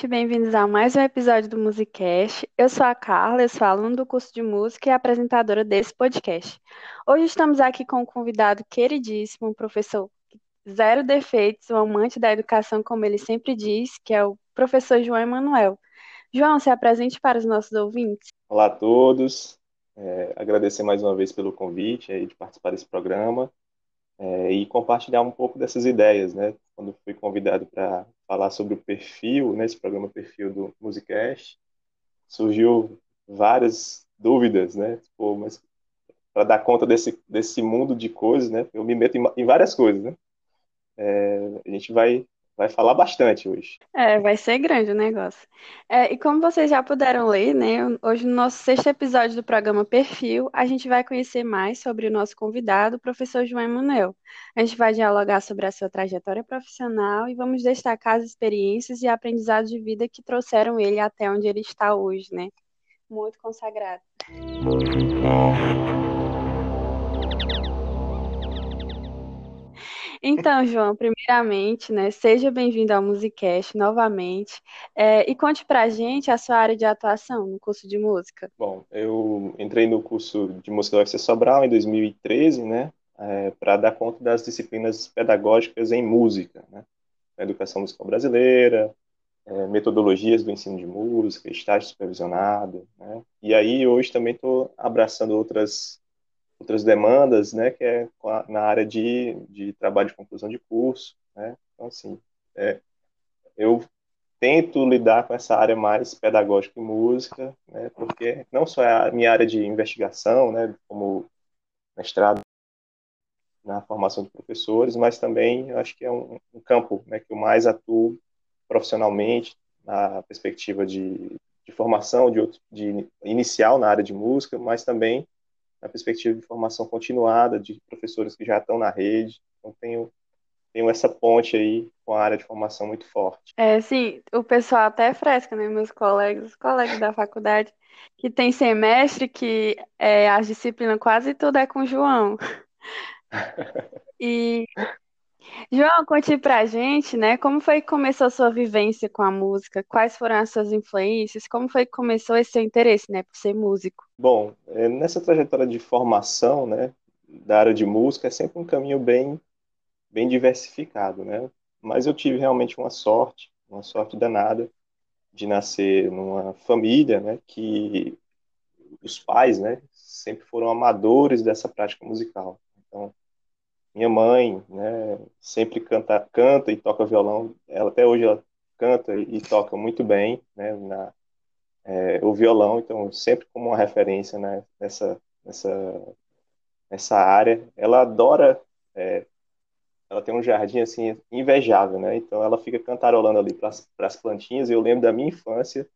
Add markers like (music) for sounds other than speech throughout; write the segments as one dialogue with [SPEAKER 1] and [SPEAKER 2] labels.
[SPEAKER 1] Gente, bem-vindos a mais um episódio do Musicast. Eu sou a Carla, eu sou aluna do curso de música e apresentadora desse podcast. Hoje estamos aqui com um convidado queridíssimo, um professor zero defeitos, um amante da educação, como ele sempre diz, que é o professor João Emanuel. João, se apresente para os nossos ouvintes.
[SPEAKER 2] Olá a todos, é, agradecer mais uma vez pelo convite aí de participar desse programa é, e compartilhar um pouco dessas ideias, né? Quando fui convidado para falar sobre o perfil, nesse né, programa perfil do Musicast, surgiu várias dúvidas, né? Pô, mas para dar conta desse, desse mundo de coisas, né? Eu me meto em, em várias coisas, né? É, a gente vai vai falar bastante hoje.
[SPEAKER 1] É, vai ser grande o negócio. É, e como vocês já puderam ler, né, hoje no nosso sexto episódio do programa Perfil, a gente vai conhecer mais sobre o nosso convidado, o professor João Emanuel. A gente vai dialogar sobre a sua trajetória profissional e vamos destacar as experiências e aprendizados de vida que trouxeram ele até onde ele está hoje, né? Muito consagrado. Então, João, primeiramente, né, seja bem-vindo ao Musicast novamente é, e conte pra gente a sua área de atuação no curso de música.
[SPEAKER 2] Bom, eu entrei no curso de música da UFC Sobral em 2013, né, é, para dar conta das disciplinas pedagógicas em música, né, educação musical brasileira, é, metodologias do ensino de música, estágio supervisionado, né, e aí hoje também estou abraçando outras outras demandas, né, que é na área de, de trabalho de conclusão de curso, né, então, assim, é, eu tento lidar com essa área mais pedagógica e música, né, porque não só é a minha área de investigação, né, como mestrado na formação de professores, mas também acho que é um, um campo né, que eu mais atuo profissionalmente na perspectiva de, de formação de, outro, de inicial na área de música, mas também na perspectiva de formação continuada de professores que já estão na rede. Então, tenho, tenho essa ponte aí com a área de formação muito forte.
[SPEAKER 1] É, sim, o pessoal até fresca, né? Meus colegas, os colegas da faculdade, que tem semestre que é, as disciplinas quase tudo é com o João. (laughs) E João, conte pra gente, né? Como foi que começou a sua vivência com a música? Quais foram as suas influências? Como foi que começou esse seu interesse, né, por ser músico?
[SPEAKER 2] Bom, é, nessa trajetória de formação, né, da área de música, é sempre um caminho bem, bem diversificado, né? Mas eu tive realmente uma sorte, uma sorte danada de nascer numa família, né, que os pais, né, sempre foram amadores dessa prática musical. Então, minha mãe, né, sempre canta, canta e toca violão. Ela até hoje ela canta e toca muito bem, né, na, é, o violão. Então sempre como uma referência, né, nessa nessa nessa área. Ela adora, é, ela tem um jardim assim invejável, né? Então ela fica cantarolando ali para as plantinhas. Eu lembro da minha infância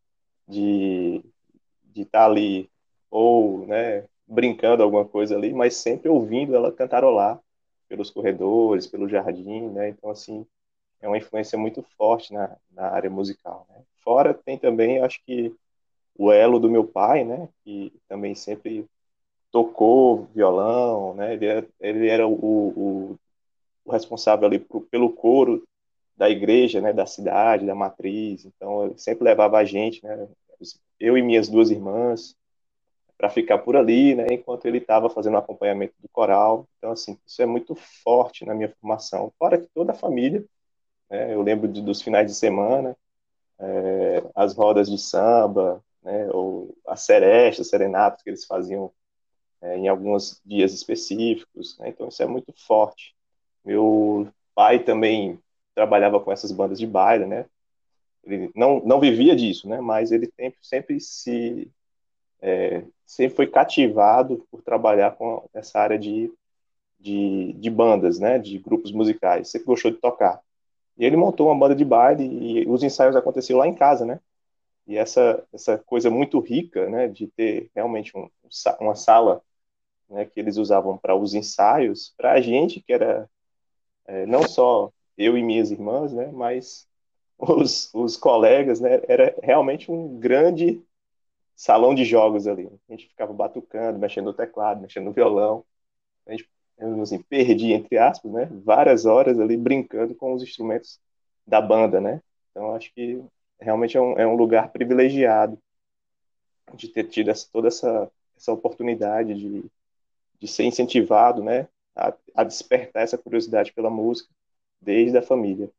[SPEAKER 2] de de estar tá ali ou, né, brincando alguma coisa ali, mas sempre ouvindo ela cantarolar pelos corredores, pelo jardim, né? Então, assim, é uma influência muito forte na, na área musical, né? Fora tem também, acho que, o elo do meu pai, né? Que também sempre tocou violão, né? Ele era, ele era o, o, o responsável ali pro, pelo coro da igreja, né? Da cidade, da matriz. Então, ele sempre levava a gente, né? Eu e minhas duas irmãs, para ficar por ali, né, enquanto ele estava fazendo o acompanhamento do coral. Então, assim, isso é muito forte na minha formação. Fora que toda a família, né, eu lembro de, dos finais de semana, é, as rodas de samba, né, ou as serestas, serenatas que eles faziam é, em alguns dias específicos. Né, então, isso é muito forte. Meu pai também trabalhava com essas bandas de baile, né? Ele não, não vivia disso, né? Mas ele sempre, sempre se é, sempre foi cativado por trabalhar com essa área de, de, de, bandas, né, de grupos musicais, sempre gostou de tocar. E ele montou uma banda de baile e os ensaios aconteciam lá em casa, né? E essa, essa coisa muito rica, né, de ter realmente um, uma sala né, que eles usavam para os ensaios, para a gente, que era é, não só eu e minhas irmãs, né, mas os, os colegas, né, era realmente um grande salão de jogos ali. A gente ficava batucando, mexendo no teclado, mexendo no violão. A gente, assim, perdia, entre aspas, né, várias horas ali brincando com os instrumentos da banda, né? Então, acho que realmente é um, é um lugar privilegiado de ter tido essa, toda essa, essa oportunidade de, de ser incentivado, né, a, a despertar essa curiosidade pela música desde a família.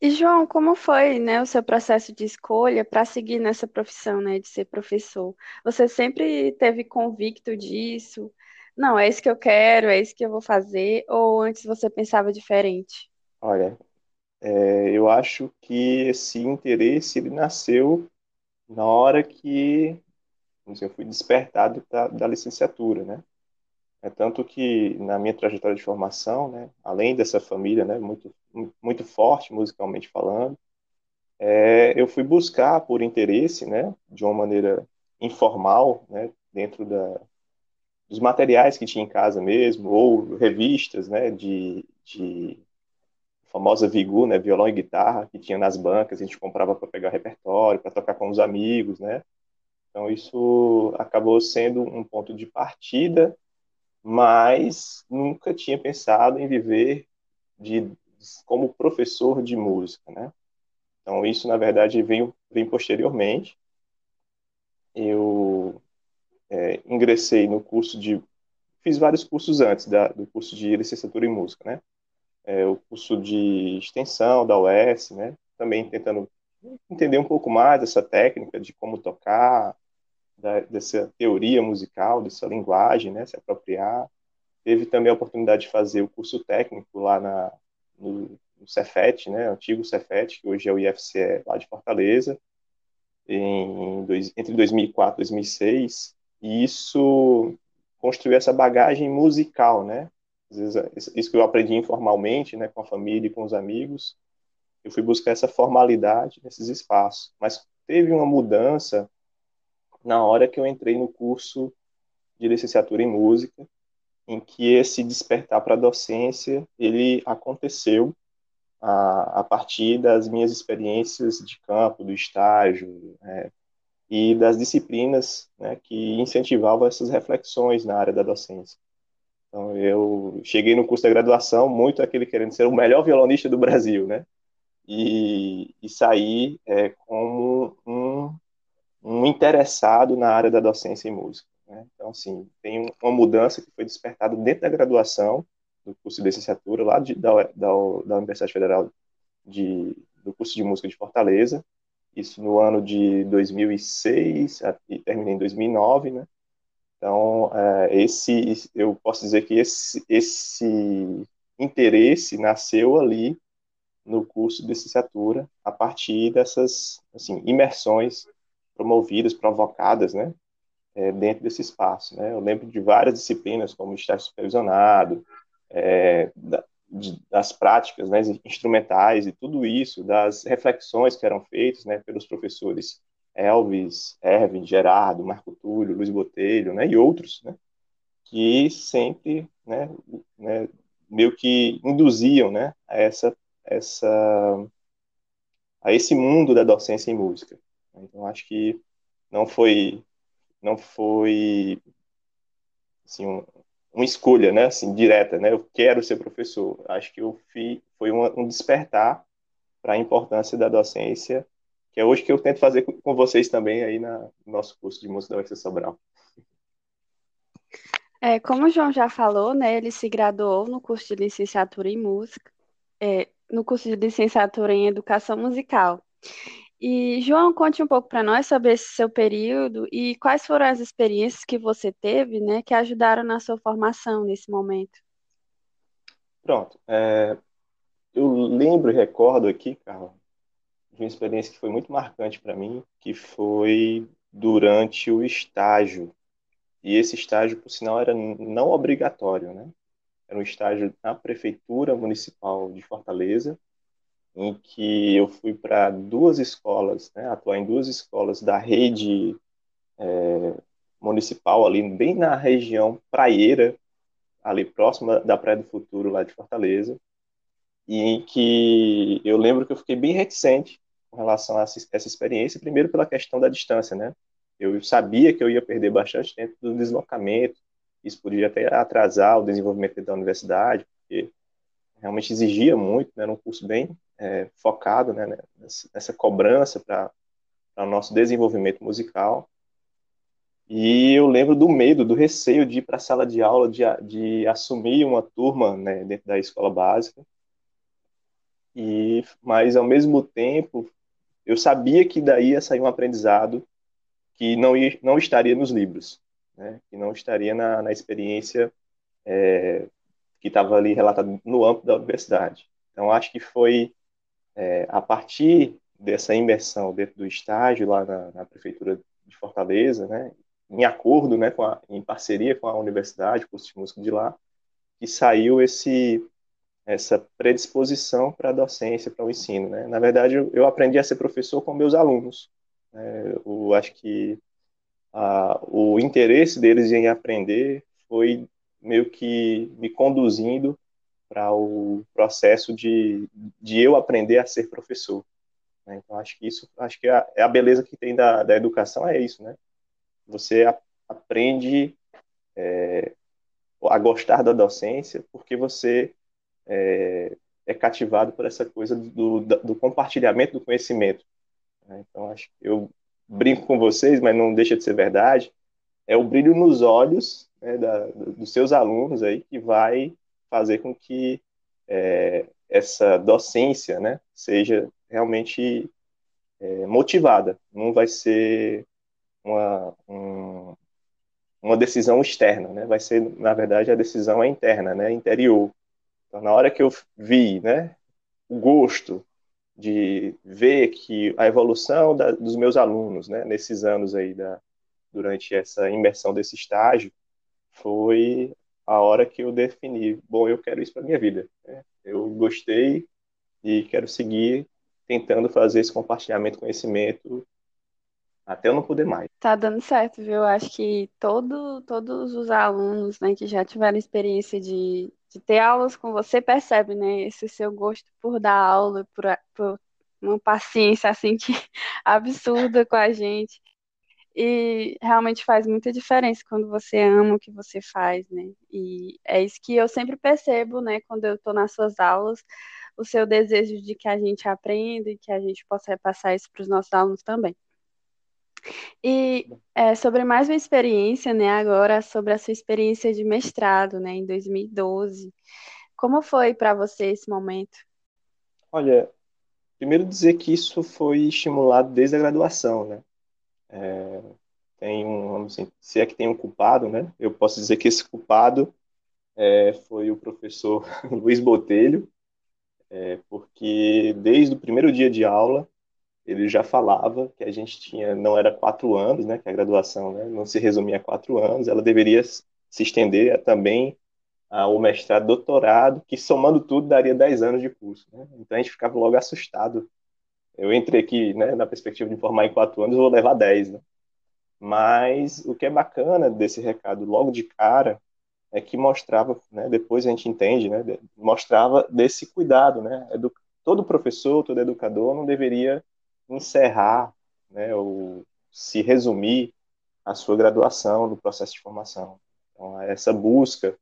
[SPEAKER 1] E João, como foi, né, o seu processo de escolha para seguir nessa profissão, né, de ser professor? Você sempre teve convicto disso? Não, é isso que eu quero, é isso que eu vou fazer, ou antes você pensava diferente?
[SPEAKER 2] Olha, é, eu acho que esse interesse ele nasceu na hora que eu fui despertado da, da licenciatura, né? É tanto que na minha trajetória de formação, né, além dessa família, né, muito muito forte musicalmente falando, é, eu fui buscar por interesse, né, de uma maneira informal, né, dentro da, dos materiais que tinha em casa mesmo, ou revistas, né, de, de famosa Vigu, né, violão e guitarra, que tinha nas bancas, a gente comprava para pegar repertório, para tocar com os amigos, né. Então isso acabou sendo um ponto de partida mas nunca tinha pensado em viver de, como professor de música, né? Então isso na verdade veio, veio posteriormente. Eu é, ingressei no curso de, fiz vários cursos antes da, do curso de licenciatura em música, né? É, o curso de extensão da UES, né? Também tentando entender um pouco mais dessa técnica de como tocar, da, dessa teoria musical, dessa linguagem, né, se apropriar. Teve também a oportunidade de fazer o curso técnico lá na, no, no Cefet, né, antigo Cefet, que hoje é o IFCE lá de Fortaleza, em dois, entre 2004 e 2006, e isso construiu essa bagagem musical, né, às vezes, isso que eu aprendi informalmente, né, com a família e com os amigos, eu fui buscar essa formalidade nesses espaços, mas teve uma mudança na hora que eu entrei no curso de licenciatura em música, em que esse despertar para a docência ele aconteceu a, a, partir das minhas experiências de campo, do estágio é, e das disciplinas né, que incentivavam essas reflexões na área da docência. Então, eu cheguei no curso da graduação muito aquele querendo ser o melhor violonista do Brasil, né? E, e saí é, como um um interessado na área da docência em música. Né? Então, assim, tem uma mudança que foi despertada dentro da graduação do curso de licenciatura lá de, da, da, da Universidade Federal de, do curso de música de Fortaleza, isso no ano de 2006 e terminei em 2009, né? Então, é, esse, eu posso dizer que esse, esse interesse nasceu ali no curso de licenciatura a partir dessas assim, imersões promovidas, provocadas, né, é, dentro desse espaço. Né? Eu lembro de várias disciplinas, como estágio supervisionado, é, da, de, das práticas né, instrumentais e tudo isso, das reflexões que eram feitas né, pelos professores Elvis, Erwin, Gerardo, Marco Túlio, Luiz Botelho, né, e outros, né, que sempre, né, né, meio que induziam, né, a essa, essa, a esse mundo da docência em música. Então acho que não foi não foi assim um, uma escolha, né, assim direta, né? Eu quero ser professor. Acho que eu fui foi uma, um despertar para a importância da docência, que é hoje que eu tento fazer com vocês também aí na, no nosso curso de música da UFC Sobral.
[SPEAKER 1] É, como o João já falou, né, ele se graduou no curso de licenciatura em música, é, no curso de licenciatura em educação musical. E, João, conte um pouco para nós sobre esse seu período e quais foram as experiências que você teve, né, que ajudaram na sua formação nesse momento.
[SPEAKER 2] Pronto. É, eu lembro e recordo aqui, Carla, de uma experiência que foi muito marcante para mim, que foi durante o estágio. E esse estágio, por sinal, era não obrigatório, né? Era um estágio na Prefeitura Municipal de Fortaleza, em que eu fui para duas escolas, né, atuar em duas escolas da rede é, municipal, ali bem na região praieira, ali próxima da Praia do Futuro, lá de Fortaleza, e em que eu lembro que eu fiquei bem reticente com relação a essa, experiência, primeiro pela questão da distância, né? Eu sabia que eu ia perder bastante tempo do deslocamento, isso podia até atrasar o desenvolvimento da universidade, porque realmente exigia muito, né? era um curso bem é, focado né, nessa, cobrança para o nosso desenvolvimento musical. E eu lembro do medo, do receio de ir para a sala de aula, de, de assumir uma turma né, dentro da escola básica. E, mas, ao mesmo tempo, eu sabia que daí ia sair um aprendizado que não, ia, não estaria nos livros, né, que não estaria na, na experiência é, que estava ali relatada no âmbito da universidade. Então, acho que foi é, a partir dessa imersão dentro do estágio lá na, na prefeitura de Fortaleza, né, em acordo, né, a, em parceria com a universidade, curso de música de lá, que saiu esse essa predisposição para a docência, para o ensino, né? Na verdade, eu, eu, aprendi a ser professor com meus alunos. Né? Eu acho que a, o interesse deles em aprender foi meio que me conduzindo para o processo de, de eu aprender a ser professor. Né? Então, acho que isso, acho que a, é a beleza que tem da, da educação é isso, né? Você a, aprende é, a gostar da docência porque você é, é, cativado por essa coisa do, do compartilhamento do conhecimento. Né? Então, acho que eu brinco com vocês, mas não deixa de ser verdade, é o brilho nos olhos né, da, dos seus alunos aí que vai fazer com que é, essa docência né, seja realmente é, motivada. Não vai ser uma, um, uma decisão externa, né? Vai ser, na verdade, a decisão é interna, né? Interior. Então, na hora que eu vi, né, o gosto de ver que a evolução da, dos meus alunos, né, nesses anos aí da, durante essa imersão desse estágio, foi a hora que eu defini, bom, eu quero isso para minha vida. Né? Eu gostei e quero seguir tentando fazer esse compartilhamento de conhecimento até eu não poder mais.
[SPEAKER 1] Tá dando certo, viu? Acho que todo, todos os alunos né, que já tiveram experiência de, de ter aulas com você percebem, né? Esse seu gosto por dar aula, por, por uma paciência assim que (laughs) absurda com a gente. E realmente faz muita diferença quando você ama o que você faz, né? E é isso que eu sempre percebo, né, quando eu estou nas suas aulas, o seu desejo de que a gente aprenda e que a gente possa passar isso para os nossos alunos também. E é, sobre mais uma experiência, né, agora sobre a sua experiência de mestrado, né, em 2012. Como foi para você esse momento?
[SPEAKER 2] Olha, primeiro dizer que isso foi estimulado desde a graduação, né? É, tem um, assim, se é que tem um culpado, né? Eu posso dizer que esse culpado é, foi o professor (laughs) Luiz Botelho, é, porque desde o primeiro dia de aula ele já falava que a gente tinha, não era quatro anos, né, que a graduação né, não se resumia a quatro anos, ela deveria se estender também ao mestrado, doutorado, que somando tudo daria dez anos de curso. Né? Então a gente ficava logo assustado. Eu entrei aqui né, na perspectiva de formar em quatro anos, eu vou levar dez. Né? Mas o que é bacana desse recado logo de cara é que mostrava, né, depois a gente entende, né, mostrava desse cuidado, né, todo professor, todo educador não deveria encerrar, né, ou se resumir a sua graduação no processo de formação. Então, essa busca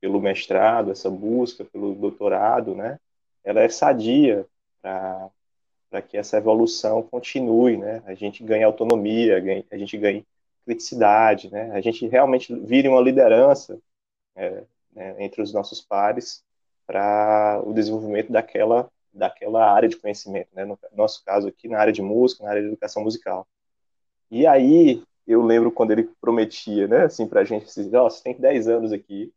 [SPEAKER 2] pelo mestrado, essa busca pelo doutorado, né, ela é sadia para que essa evolução continue, né, a gente ganhe autonomia, a gente ganhe criticidade, né, a gente realmente vire uma liderança é, né, entre os nossos pares para o desenvolvimento daquela daquela área de conhecimento, né? No nosso caso aqui, na área de música, na área de educação musical. E aí, eu lembro quando ele prometia, né, assim, pra gente, assim, oh, você tem 10 anos aqui,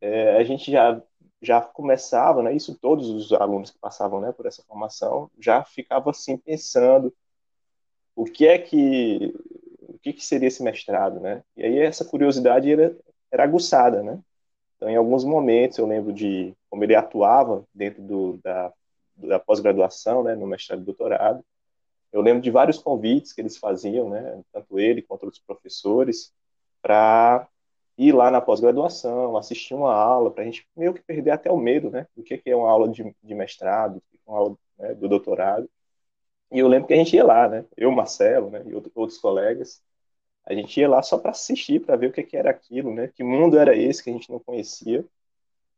[SPEAKER 2] é, a gente já, já começava, né, isso todos os alunos que passavam, né, por essa formação, já ficava assim, pensando o que é que, o que, que seria esse mestrado, né, e aí essa curiosidade era, era aguçada, né, então, em alguns momentos, eu lembro de como ele atuava dentro do, da da pós-graduação, né, no mestrado e doutorado. Eu lembro de vários convites que eles faziam, né, tanto ele quanto outros professores, para ir lá na pós-graduação, assistir uma aula, para a gente meio que perder até o medo, né, do que é uma aula de, de mestrado, uma aula né, do doutorado. E eu lembro que a gente ia lá, né, eu, Marcelo, né, e outros colegas, a gente ia lá só para assistir, para ver o que, que era aquilo, né, que mundo era esse que a gente não conhecia.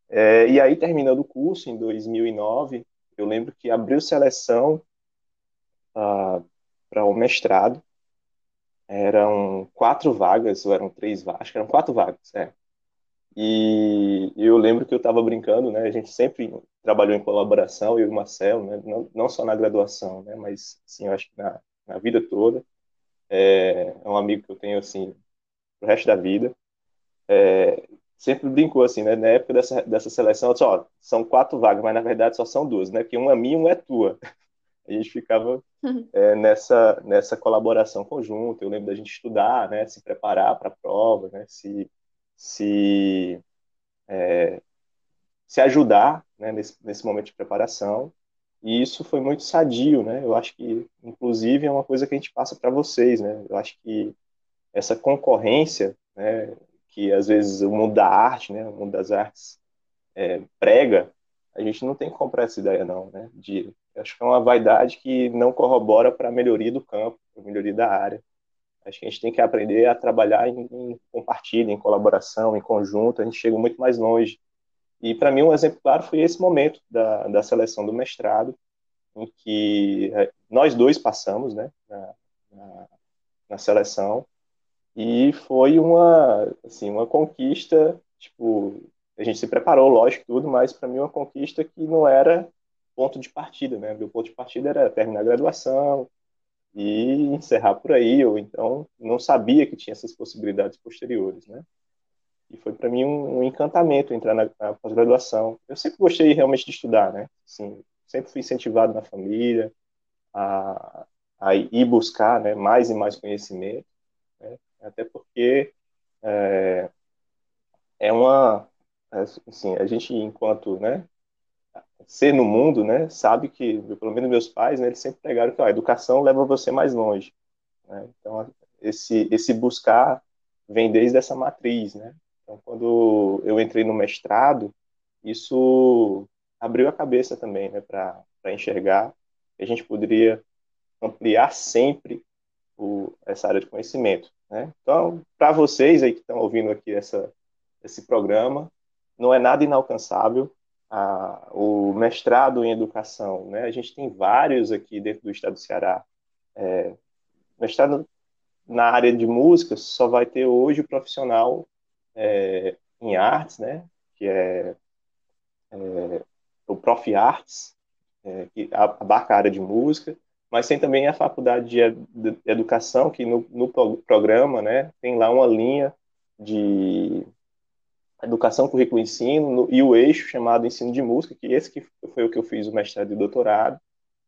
[SPEAKER 2] É, e aí, terminando o curso, em 2009, eu lembro que abriu seleção ah, para o mestrado, eram quatro vagas, ou eram três vagas, acho que eram quatro vagas, é. E eu lembro que eu estava brincando, né? A gente sempre trabalhou em colaboração, eu e o Marcelo, né? Não, não só na graduação, né? Mas, assim, eu acho que na, na vida toda. É, é um amigo que eu tenho, assim, pro resto da vida. É, sempre brincou, assim, né? Na época dessa, dessa seleção, disse, ó, são quatro vagas, mas na verdade só são duas, né? Porque uma é minha e uma é tua. A gente ficava (laughs) é, nessa, nessa colaboração conjunta. Eu lembro da gente estudar, né? Se preparar para a prova, né? Se se, é, se ajudar né, nesse, nesse momento de preparação. E isso foi muito sadio, né? Eu acho que, inclusive, é uma coisa que a gente passa para vocês, né? Eu acho que essa concorrência, né, que às vezes o mundo da arte, né, o mundo das artes é, prega, a gente não tem que comprar essa ideia, não, né? De, acho que é uma vaidade que não corrobora para a melhoria do campo, para a melhoria da área. Acho que a gente tem que aprender a trabalhar em, em compartilho, em colaboração, em conjunto, a gente chega muito mais longe. E para mim um exemplo claro foi esse momento da, da seleção do mestrado, em que eh, nós dois passamos, né, na, na, na seleção, e foi uma, assim, uma conquista, tipo, a gente se preparou, lógico, tudo, mas para mim uma conquista que não era ponto de partida, né? Meu ponto de partida era terminar a graduação, e encerrar por aí, ou então não sabia que tinha essas possibilidades posteriores, né? E foi para mim um, um, encantamento entrar na, na pós-graduação. Eu sempre gostei realmente de estudar, né? Assim, sempre fui incentivado na família a, a ir buscar né, mais e mais conhecimento, né? até porque é, é uma, assim, a gente enquanto, né, ser no mundo, né, sabe que, pelo menos meus pais, né, eles sempre pregaram que ó, a educação leva você mais longe. Né? Então, esse, esse buscar vem desde essa matriz, né? Então, quando eu entrei no mestrado, isso abriu a cabeça também, né, para enxergar que a gente poderia ampliar sempre o, essa área de conhecimento, né? Então, para vocês aí que estão ouvindo aqui essa, esse programa, não é nada inalcançável, a, o mestrado em educação, né? A gente tem vários aqui dentro do estado do Ceará. É, mestrado na área de música só vai ter hoje o profissional é, em artes, né? Que é, é o Prof. Arts, é, que abarca a área de música, mas tem também a faculdade de, de educação, que no, no programa, né, tem lá uma linha de educação, currículo e ensino, no, e o eixo chamado ensino de música, que esse que foi o que eu fiz o mestrado e doutorado.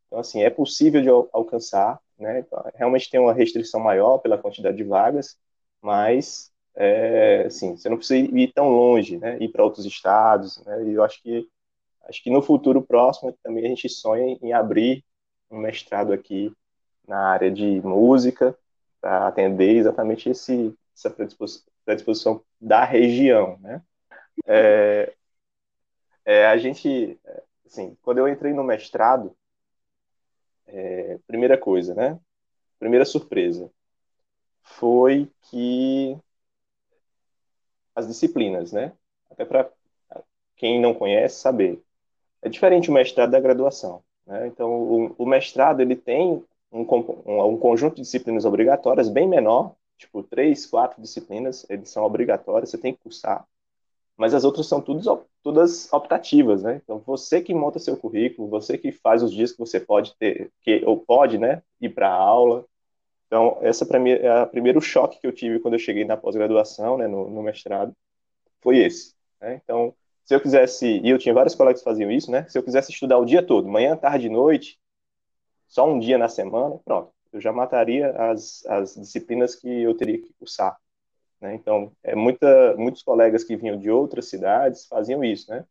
[SPEAKER 2] Então, assim, é possível de al alcançar, né? Então, realmente tem uma restrição maior pela quantidade de vagas, mas, é, assim, você não precisa ir tão longe, né? Ir para outros estados, né? E eu acho que, acho que no futuro próximo também a gente sonha em abrir um mestrado aqui na área de música, para atender exatamente esse, essa predisposição, predisposição da região, né? É, é, a gente, assim, quando eu entrei no mestrado, é, primeira coisa, né? Primeira surpresa foi que as disciplinas, né? Até para quem não conhece saber, é diferente o mestrado da graduação. Né? Então, o, o mestrado ele tem um, um, um, conjunto de disciplinas obrigatórias bem menor tipo, três, quatro disciplinas, eles são obrigatórias, você tem que cursar, mas as outras são todas, todas optativas, né? Então, você que monta seu currículo, você que faz os dias que você pode ter, que, ou pode, né, ir para a aula. Então, essa para mim é o primeiro choque que eu tive quando eu cheguei na pós-graduação, né, no, no, mestrado, foi esse. Né? Então, se eu quisesse, e eu tinha vários colegas que faziam isso, né? Se eu quisesse estudar o dia todo, manhã, tarde, noite, só um dia na semana, pronto eu já mataria as, as disciplinas que eu teria que cursar. Né? Então, é muita, muitos colegas que vinham de outras cidades faziam isso, né?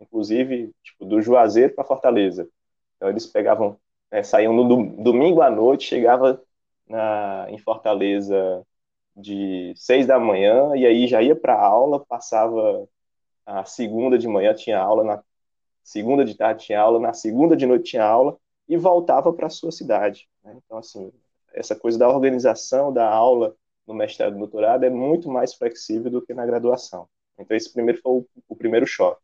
[SPEAKER 2] Inclusive, tipo, do Juazeiro para Fortaleza. Então, eles pegavam, né, saíam no domingo à noite, chegava na, em Fortaleza de seis da manhã e aí já ia para aula, passava a segunda de manhã tinha aula, na segunda de tarde tinha aula, na segunda de noite tinha aula e voltava para a sua cidade. Né? Então, assim, essa coisa da organização da aula no mestrado e doutorado é muito mais flexível do que na graduação. Então, esse primeiro foi o, o primeiro choque.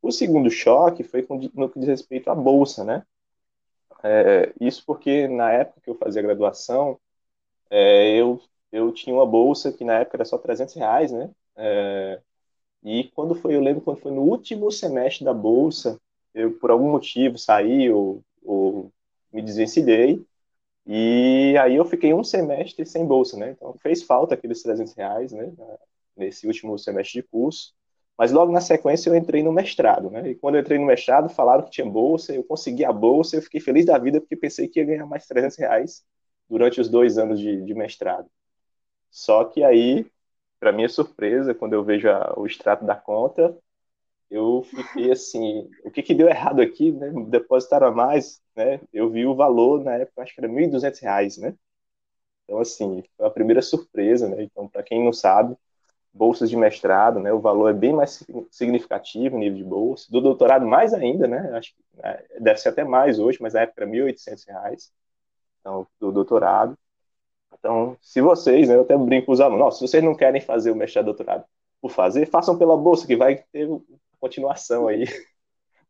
[SPEAKER 2] O segundo choque foi no que diz respeito à bolsa, né? É, isso porque na época que eu fazia graduação, é, eu, eu tinha uma bolsa que na época era só 300 reais, né? É, e quando foi, eu lembro quando foi no último semestre da bolsa, eu por algum motivo saí ou me desvencilhei, e aí eu fiquei um semestre sem bolsa, né? Então fez falta aqueles 300 reais, né? Nesse último semestre de curso. Mas logo na sequência eu entrei no mestrado, né? E quando eu entrei no mestrado, falaram que tinha bolsa, eu consegui a bolsa, eu fiquei feliz da vida porque pensei que ia ganhar mais 300 reais durante os dois anos de, de mestrado. Só que aí, para minha surpresa, quando eu vejo a, o extrato da conta, eu fiquei assim, o que que deu errado aqui, né? Depositaram a mais, né? Eu vi o valor na época, acho que era R$ 1.200, né? Então, assim, foi a primeira surpresa, né? Então, para quem não sabe, bolsas de mestrado, né? O valor é bem mais significativo, nível de bolsa. Do doutorado, mais ainda, né? Acho que né? deve ser até mais hoje, mas na época era R$ 1.800, então, do doutorado. Então, se vocês, né? Eu até brinco com os alunos, se vocês não querem fazer o mestrado doutorado por fazer, façam pela bolsa, que vai ter continuação aí. (laughs)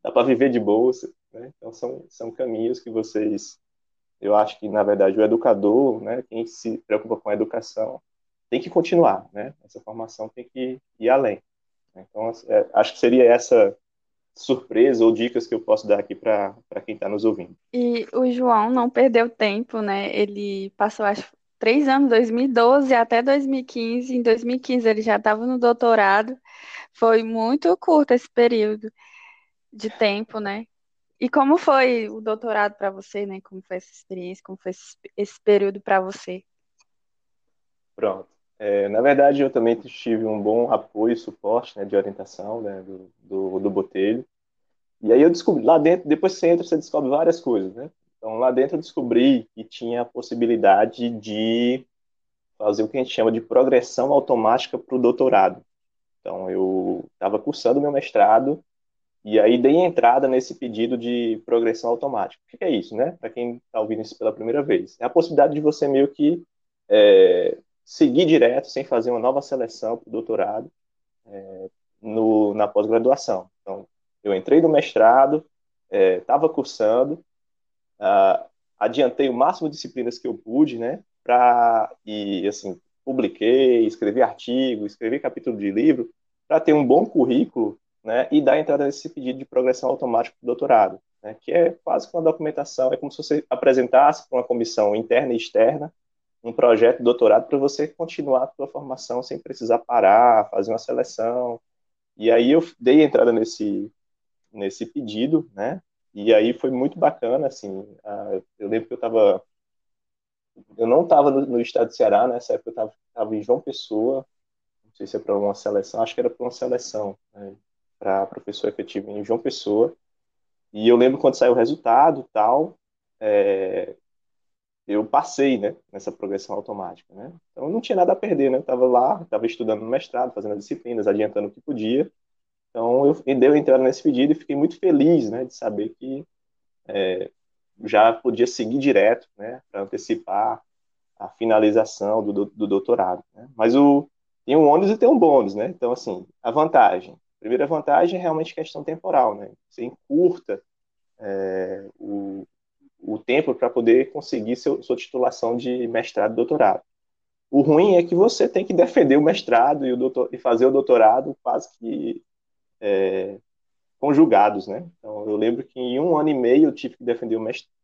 [SPEAKER 2] Dá para viver de bolsa, né? Então, são, são caminhos que vocês... Eu acho que, na verdade, o educador, né? Quem se preocupa com a educação, tem que continuar, né? Essa formação tem que ir além. Então, é, acho que seria essa surpresa ou dicas que eu posso dar aqui para quem está nos ouvindo.
[SPEAKER 1] E o João não perdeu tempo, né? Ele passou, acho, três anos, 2012 até 2015. Em 2015 ele já estava no doutorado. Foi muito curto esse período de tempo, né? E como foi o doutorado para você, né? Como foi essa experiência? Como foi esse, período para você?
[SPEAKER 2] Pronto. É, na verdade, eu também tive um bom apoio e suporte né, de orientação né, do, do, do Botelho. E aí eu descobri, lá dentro, depois que você entra, você descobre várias coisas, né? Então, lá dentro eu descobri que tinha a possibilidade de fazer o que a gente chama de progressão automática para o doutorado. Então, eu estava cursando meu mestrado e aí dei entrada nesse pedido de progressão automática. O que é isso, né? Para quem está ouvindo isso pela primeira vez. É a possibilidade de você meio que é, seguir direto, sem fazer uma nova seleção para o doutorado, é, no, na pós-graduação. Então, eu entrei no mestrado, estava é, cursando, adiantei o máximo de disciplinas que eu pude, né, para, e assim, publiquei, escrevi artigo, escrevi capítulo de livro, para ter um bom currículo, né, e dar entrada nesse pedido de progressão automática para o doutorado, né, que é quase que uma documentação, é como se você apresentasse para uma comissão interna e externa um projeto de doutorado para você continuar a sua formação sem precisar parar, fazer uma seleção. E aí eu dei entrada nesse nesse pedido, né? E aí foi muito bacana, assim. eu lembro que eu estava eu não estava no, no, estado de Ceará nessa época, eu estava em João Pessoa, não sei se é para uma seleção, acho que era para uma seleção, né, para professor efetivo em João Pessoa. E eu lembro quando saiu o resultado tal, é, eu passei, né, nessa progressão automática, né? Então não tinha nada a perder, né? Eu estava lá, estava estudando no mestrado, fazendo as disciplinas, adiantando o que podia. Então eu deu entrada nesse pedido e fiquei muito feliz, né, de saber que é, já podia seguir direto, né, para antecipar a finalização do, do doutorado. Né? Mas o tem um ônus e tem um bônus, né? Então assim, a vantagem, primeira vantagem é realmente questão temporal, né? Você encurta é, o, o tempo para poder conseguir seu, sua titulação de mestrado e doutorado. O ruim é que você tem que defender o mestrado e, o doutor, e fazer o doutorado quase que é, conjugados, né? Então, eu lembro que em um ano e meio eu tive que defender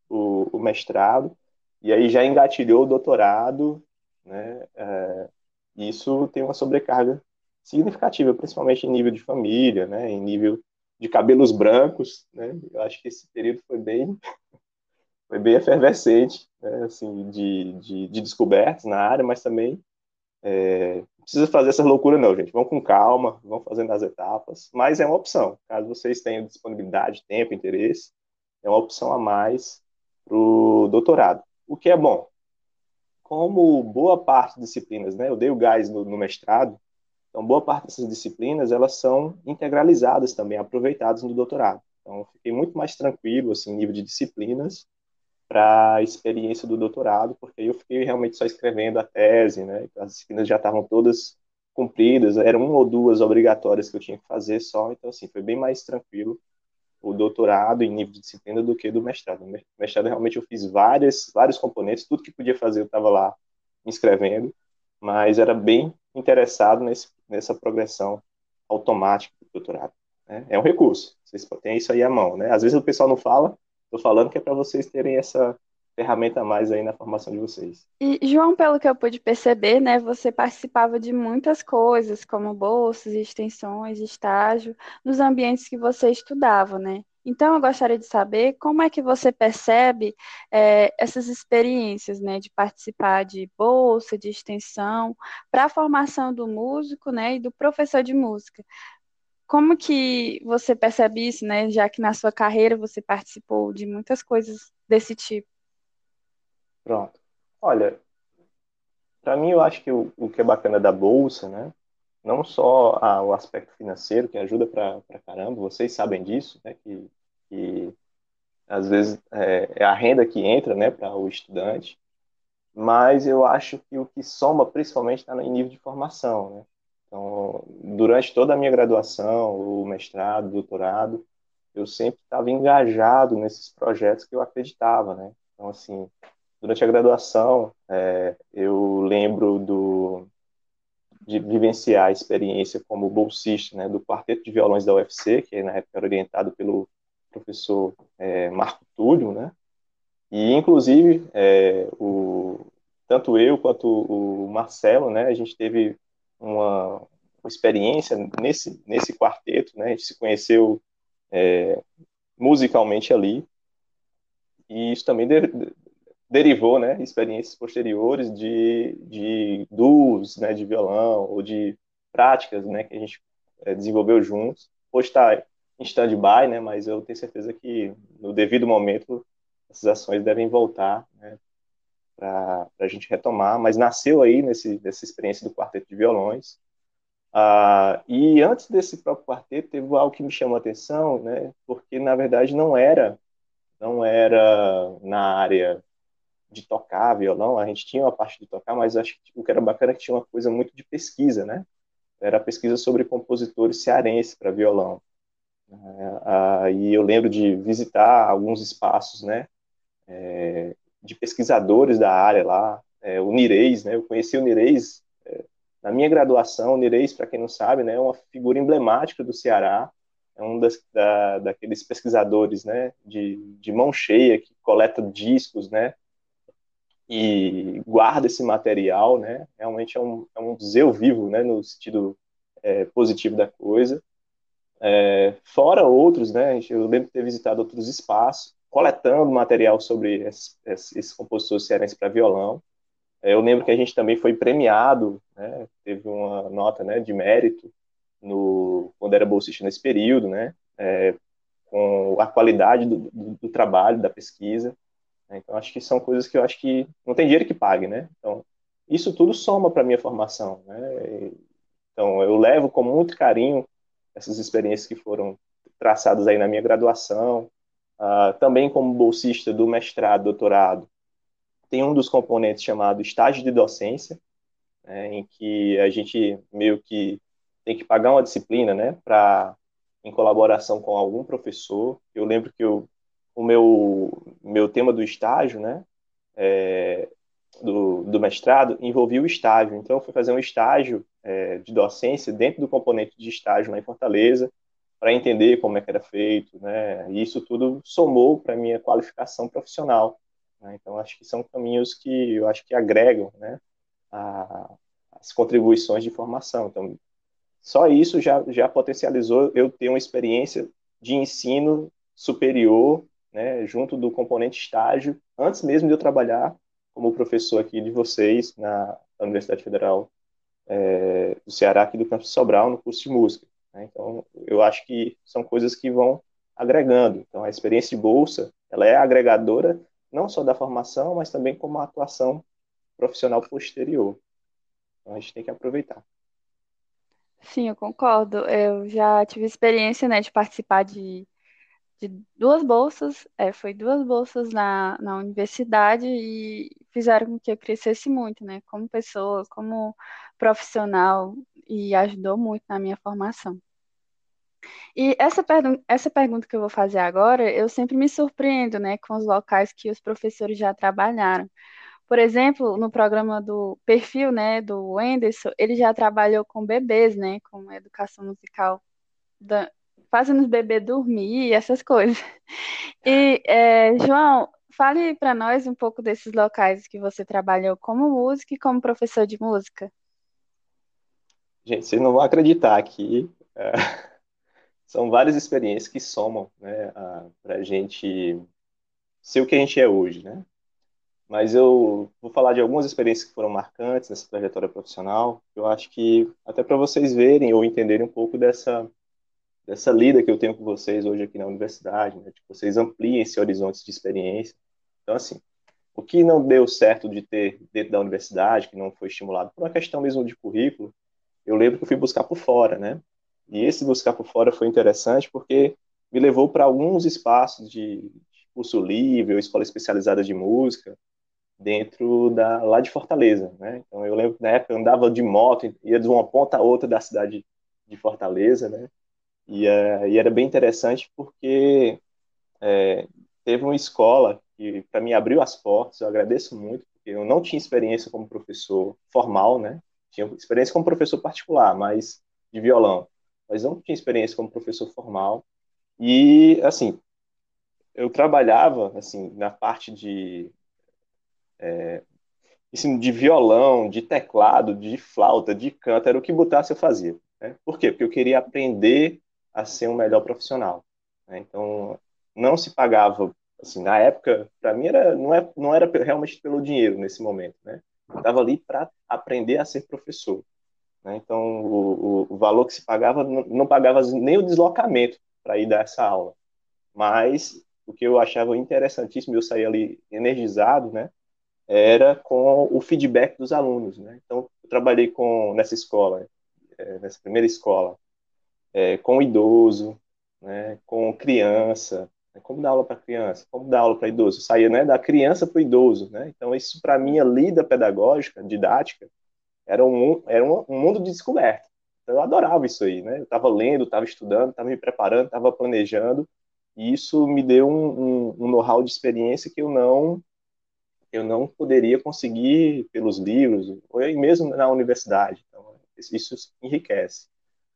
[SPEAKER 2] o mestrado, e aí já engatilhou o doutorado, né? É, isso tem uma sobrecarga significativa, principalmente em nível de família, né? Em nível de cabelos brancos, né? Eu acho que esse período foi bem (laughs) foi bem efervescente, né, assim, de, de, de, descobertas na área, mas também é, não precisa fazer essa loucura não, gente. Vão com calma, vão fazendo as etapas, mas é uma opção. Caso vocês tenham disponibilidade, tempo, interesse, é uma opção a mais para o doutorado. O que é bom. Como boa parte das disciplinas, né, eu dei o gás no, no mestrado, então boa parte dessas disciplinas elas são integralizadas também, aproveitadas no doutorado. Então fiquei muito mais tranquilo assim, nível de disciplinas para a experiência do doutorado, porque eu fiquei realmente só escrevendo a tese, né? As disciplinas já estavam todas cumpridas, eram uma ou duas obrigatórias que eu tinha que fazer só, então assim, foi bem mais tranquilo o doutorado em nível de disciplina do que do mestrado. No mestrado realmente eu fiz várias, vários componentes, tudo que podia fazer eu estava lá me inscrevendo, mas era bem interessado nesse, nessa progressão automática do doutorado. Né? É um recurso, vocês têm isso aí à mão. Né? Às vezes o pessoal não fala, estou falando que é para vocês terem essa ferramenta a mais aí na formação de vocês.
[SPEAKER 1] E, João, pelo que eu pude perceber, né, você participava de muitas coisas, como bolsas, extensões, estágio, nos ambientes que você estudava, né? Então, eu gostaria de saber como é que você percebe é, essas experiências, né, de participar de bolsa, de extensão, para a formação do músico, né, e do professor de música. Como que você percebe isso, né, já que na sua carreira você participou de muitas coisas desse tipo?
[SPEAKER 2] Pronto. Olha, para mim eu acho que o, o, que é bacana da bolsa, né, não só a, o aspecto financeiro que ajuda para caramba, vocês sabem disso, né, que, que às vezes é, é a renda que entra, né, para o estudante, mas eu acho que o que soma principalmente está em nível de formação, né. Então, durante toda a minha graduação, o mestrado, doutorado, eu sempre estava engajado nesses projetos que eu acreditava, né. Então, assim, durante a graduação, é, eu lembro do, de vivenciar a experiência como bolsista né, do quarteto de violões da UFC, que na época era orientado pelo professor é, Marco Túlio, né? E, inclusive, é, o, tanto eu quanto o Marcelo, né, a gente teve uma, experiência nesse, nesse quarteto, né? A gente se conheceu é, musicalmente ali. E isso também derivou, né, experiências posteriores de, de duos, né, de violão ou de práticas, né, que a gente é, desenvolveu juntos. Hoje está em stand-by, né, mas eu tenho certeza que no devido momento essas ações devem voltar, né, para a gente retomar. Mas nasceu aí nesse, nessa experiência do quarteto de violões. Ah, e antes desse próprio quarteto teve algo que me chamou a atenção, né, porque na verdade não era não era na área de tocar violão, a gente tinha uma parte de tocar, mas acho que o que era bacana é que tinha uma coisa muito de pesquisa, né? Era pesquisa sobre compositores cearenses para violão. Aí é, eu lembro de visitar alguns espaços, né? É, de pesquisadores da área lá, é, o Nireis, né? Eu conheci o Nireis na minha graduação. O Nireis, para quem não sabe, né, é uma figura emblemática do Ceará. É um das, da, daqueles pesquisadores, né? De, de mão cheia que coleta discos, né? E guarda esse material, né? Realmente é um, é um museu vivo, né? No sentido é, positivo da coisa. É, fora outros, né? Eu lembro de ter visitado outros espaços, coletando material sobre esses, esses compositores cearenses para violão. É, eu lembro que a gente também foi premiado, né? Teve uma nota, né? De mérito no quando era bolsista nesse período, né? É, com a qualidade do, do, do trabalho, da pesquisa. Né? Então, acho que são coisas que eu acho que não tem dinheiro que pague, né? Então, isso tudo soma para minha formação, né? Então, eu levo com muito carinho essas experiências que foram traçadas aí na minha graduação, uh, também como bolsista do mestrado, doutorado, tem um dos componentes chamado estágio de docência, né, em que a gente meio que tem que pagar uma disciplina, né, para em colaboração com algum professor. Eu lembro que eu o meu, meu tema do estágio, né, é, do, do mestrado, envolvia o estágio. Então, eu fui fazer um estágio é, de docência dentro do componente de estágio lá em Fortaleza, para entender como é que era feito, né, e isso tudo somou para minha qualificação profissional. Né, então, acho que são caminhos que eu acho que agregam, né, a, as contribuições de formação. Então, só isso já, já potencializou eu ter uma experiência de ensino superior né, junto do componente estágio, antes mesmo de eu trabalhar como professor aqui de vocês na Universidade Federal é, do Ceará, aqui do campus Sobral, no curso de música. Né? Então, eu acho que são coisas que vão agregando. Então, a experiência de bolsa, ela é agregadora não só da formação, mas também como a atuação profissional posterior. Então, a gente tem que aproveitar.
[SPEAKER 1] Sim, eu concordo. Eu já tive experiência, né, de participar de de duas bolsas, é, foi duas bolsas na, na universidade e fizeram com que eu crescesse muito, né, como pessoa, como profissional, e ajudou muito na minha formação. E essa, pergun essa pergunta que eu vou fazer agora, eu sempre me surpreendo, né, com os locais que os professores já trabalharam. Por exemplo, no programa do Perfil, né, do Wenderson, ele já trabalhou com bebês, né, com educação musical, da, fazendo os bebês dormir, essas coisas. E, é, João, fale para nós um pouco desses locais que você trabalhou como músico e como professor de música.
[SPEAKER 2] Gente, vocês não vão acreditar que é, (laughs) são várias experiências que somam né, para a gente ser o que a gente é hoje, né? Mas eu vou falar de algumas experiências que foram marcantes nessa trajetória profissional. Eu acho que até para vocês verem ou entenderem um pouco dessa dessa lida que eu tenho com vocês hoje aqui na universidade, né? Que vocês ampliem esse horizonte de experiência. Então, assim, o que não deu certo de ter dentro da universidade, que não foi estimulado por uma questão mesmo de currículo, eu lembro que eu fui buscar por fora, né? E esse buscar por fora foi interessante porque me levou para alguns espaços de, de curso livre ou escola especializada de música dentro da lá de Fortaleza, né? Então eu lembro que na época eu andava de moto, ia de uma ponta a outra da cidade de Fortaleza, né? E, uh, e era bem interessante porque é, teve uma escola que para mim abriu as portas. Eu agradeço muito porque eu não tinha experiência como professor formal, né? Tinha experiência como professor particular, mas de violão, mas não tinha experiência como professor formal. E assim, eu trabalhava assim na parte de é, ensino de violão, de teclado, de flauta, de canto, era o que botasse eu fazia. Né? Por quê? Porque eu queria aprender a ser um melhor profissional. Né? Então, não se pagava, assim, na época, para mim era, não, é, não era realmente pelo dinheiro nesse momento, né? Estava ali para aprender a ser professor. Né? Então, o, o, o, valor que se pagava não, não pagava nem o deslocamento para ir dar essa aula. Mas o que eu achava interessantíssimo, eu saía ali energizado, né? Era com o feedback dos alunos, né? Então, eu trabalhei com nessa escola, é, nessa primeira escola, é, com idoso, né, com criança, né, como dar aula para criança, como dar aula para idoso, saía né, da criança para o idoso, né? Então isso para mim a lida pedagógica, didática, era um, era um, um mundo de descoberta. Então, eu adorava isso aí, né? Eu estava lendo, estava estudando, estava me preparando, estava planejando, e isso me deu um, um, um know-how de experiência que eu não eu não poderia conseguir pelos livros ou mesmo na universidade. Então, isso enriquece.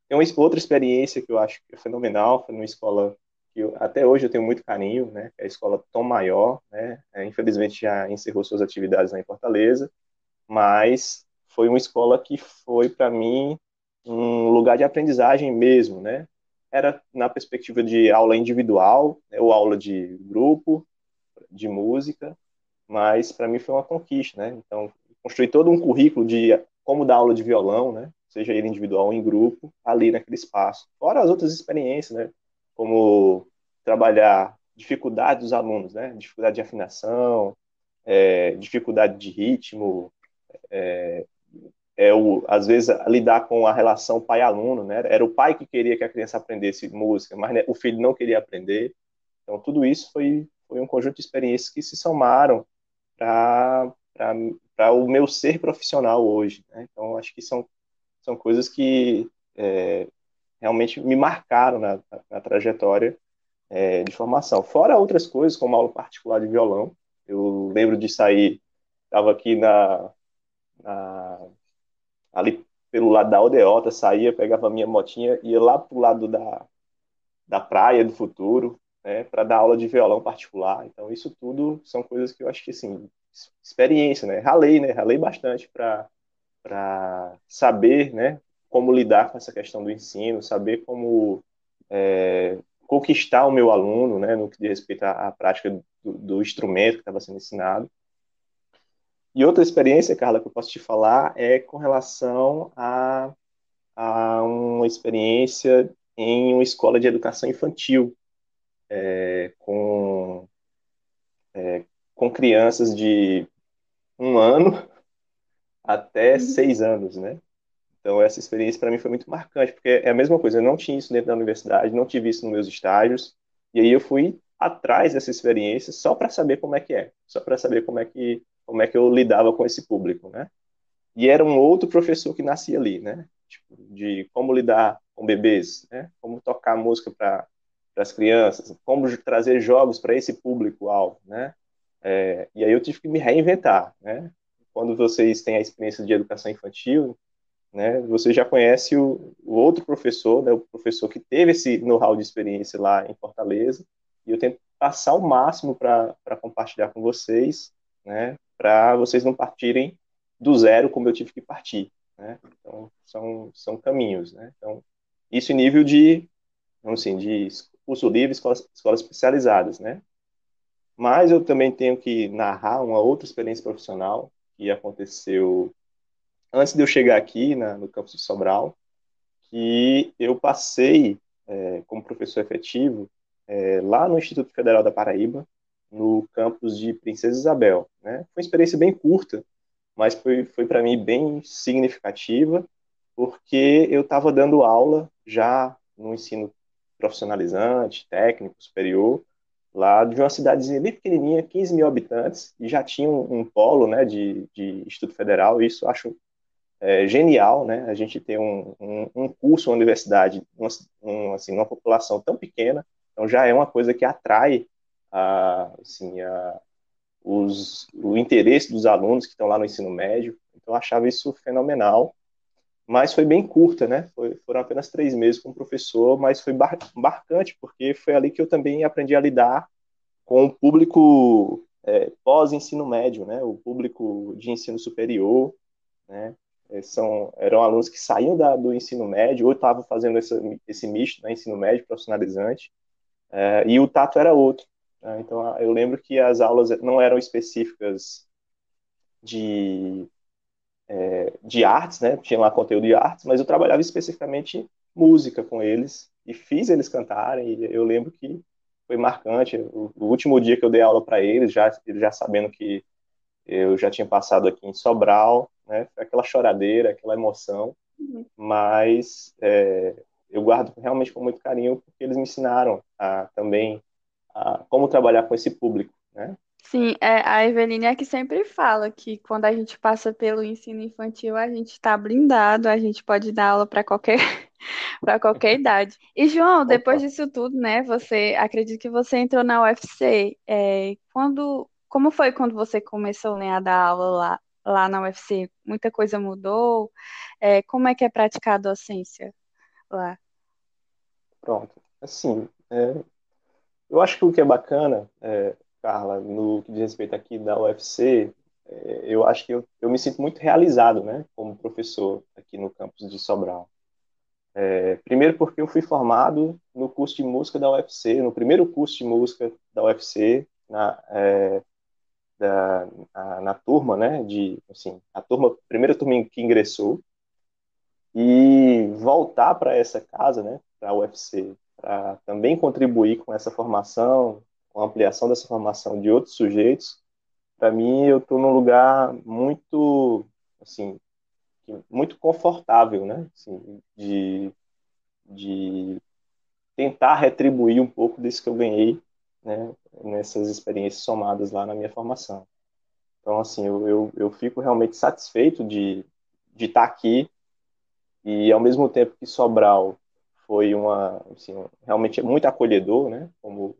[SPEAKER 2] Tem uma outra experiência que eu acho que é fenomenal, foi numa escola que eu, até hoje eu tenho muito carinho, né? É a escola Tom Maior, né? É, infelizmente já encerrou suas atividades lá em Fortaleza, mas foi uma escola que foi para mim um lugar de aprendizagem mesmo, né? Era na perspectiva de aula individual, né, ou aula de grupo, de música, mas para mim foi uma conquista, né? Então, construí todo um currículo de como dar aula de violão, né? Seja ele individual ou em grupo, ali naquele espaço. Fora as outras experiências, né? Como trabalhar dificuldade dos alunos, né? Dificuldade de afinação, é, dificuldade de ritmo, é, é o, às vezes lidar com a relação pai-aluno, né? Era o pai que queria que a criança aprendesse música, mas né, o filho não queria aprender. Então tudo isso foi foi um conjunto de experiências que se somaram para o meu ser profissional hoje. Né? Então acho que são são coisas que é, realmente me marcaram na, na, trajetória é, de formação. Fora outras coisas, como aula particular de violão. Eu lembro de sair, estava aqui na, na, ali pelo lado da Aldeota, saía, pegava minha motinha, ia lá para o lado da, da praia do futuro, né, para dar aula de violão particular. Então, isso tudo são coisas que eu acho que, assim, experiência, né? Ralei, né? Ralei bastante para para saber né, como lidar com essa questão do ensino, saber como é, conquistar o meu aluno né, no que diz respeito à, à prática do, do, instrumento que estava sendo ensinado. E outra experiência, Carla, que eu posso te falar é com relação a, a uma experiência em uma escola de educação infantil, é, com, é, com crianças de um ano até seis anos, né? Então, essa experiência para mim foi muito marcante, porque é a mesma coisa, eu não tinha isso dentro da universidade, não tive isso nos meus estágios, e aí eu fui atrás dessa experiência só para saber como é que é, só para saber como é que como é que eu lidava com esse público, né? E era um outro professor que nascia ali, né? tipo, de como lidar com bebês, né? Como tocar música para as crianças, como trazer jogos para esse público-alvo, né? É, e aí eu tive que me reinventar, né? Quando vocês têm a experiência de educação infantil, né? Você já conhece o, o outro professor, né? O professor que teve esse know-how de experiência lá em Fortaleza, e eu tento passar o máximo para compartilhar com vocês, né? Para vocês não partirem do zero como eu tive que partir, né? Então são são caminhos, né? Então isso em nível de, assim, de curso livre, escolas, escolas especializadas, né? Mas eu também tenho que narrar uma outra experiência profissional que aconteceu antes de eu chegar aqui na, no campus de Sobral, que eu passei é, como professor efetivo é, lá no Instituto Federal da Paraíba, no campus de Princesa Isabel. Né? Foi uma experiência bem curta, mas foi, foi para mim bem significativa, porque eu estava dando aula já no ensino profissionalizante, técnico, superior, lá de uma cidadezinha bem pequenininha, 15 mil habitantes, e já tinha um, um polo né, de, de Instituto Federal, e isso acho é, genial, né, a gente ter um, um, um curso, uma universidade, uma, um, assim, uma população tão pequena, então já é uma coisa que atrai a, assim, a, os, o interesse dos alunos que estão lá no ensino médio, então eu achava isso fenomenal, mas foi bem curta, né? Foi, foram apenas três meses com o professor, mas foi bar, marcante, porque foi ali que eu também aprendi a lidar com o público é, pós-ensino médio, né? O público de ensino superior, né? É, são, eram alunos que saíam da, do ensino médio ou estavam fazendo esse, misto, né? Ensino médio profissionalizante, é, e o tato era outro. Né? Então, eu lembro que as aulas não eram específicas de é, de artes, né? Tinha lá conteúdo de artes, mas eu trabalhava especificamente música com eles e fiz eles cantarem. E eu lembro que foi marcante. O, o último dia que eu dei aula para eles, já eles já sabendo que eu já tinha passado aqui em Sobral, né? Aquela choradeira, aquela emoção, uhum. mas é, eu guardo realmente com muito carinho porque eles me ensinaram a, também a, como trabalhar com esse público, né?
[SPEAKER 1] Sim, é, a Eveline é que sempre fala que quando a gente passa pelo ensino infantil, a gente está blindado, a gente pode dar aula para qualquer (laughs) para qualquer idade. E João, depois disso tudo, né? Você acredito que você entrou na UFC. É, quando, como foi quando você começou, né, a dar aula lá, lá na UFC? Muita coisa mudou? É, como é que é praticar a docência lá?
[SPEAKER 2] Pronto. Assim, é, eu acho que o que é bacana é, Carla, no que diz respeito aqui da UFC, é, eu acho que eu, eu me sinto muito realizado, né, como professor aqui no campus de Sobral. É, primeiro porque eu fui formado no curso de música da UFC, no primeiro curso de música da UFC, na, é, da, na, na, turma, né, de, assim, a turma, a primeira turma que ingressou, e voltar para essa casa, né, para a UFC, para também contribuir com essa formação, com a ampliação dessa formação de outros sujeitos, para mim eu estou num lugar muito, assim, muito confortável, né? Assim, de, de tentar retribuir um pouco disso que eu ganhei, né? Nessas experiências somadas lá na minha formação. Então, assim, eu, eu, eu fico realmente satisfeito de de estar tá aqui e ao mesmo tempo que Sobral foi uma assim, realmente muito acolhedor, né? Como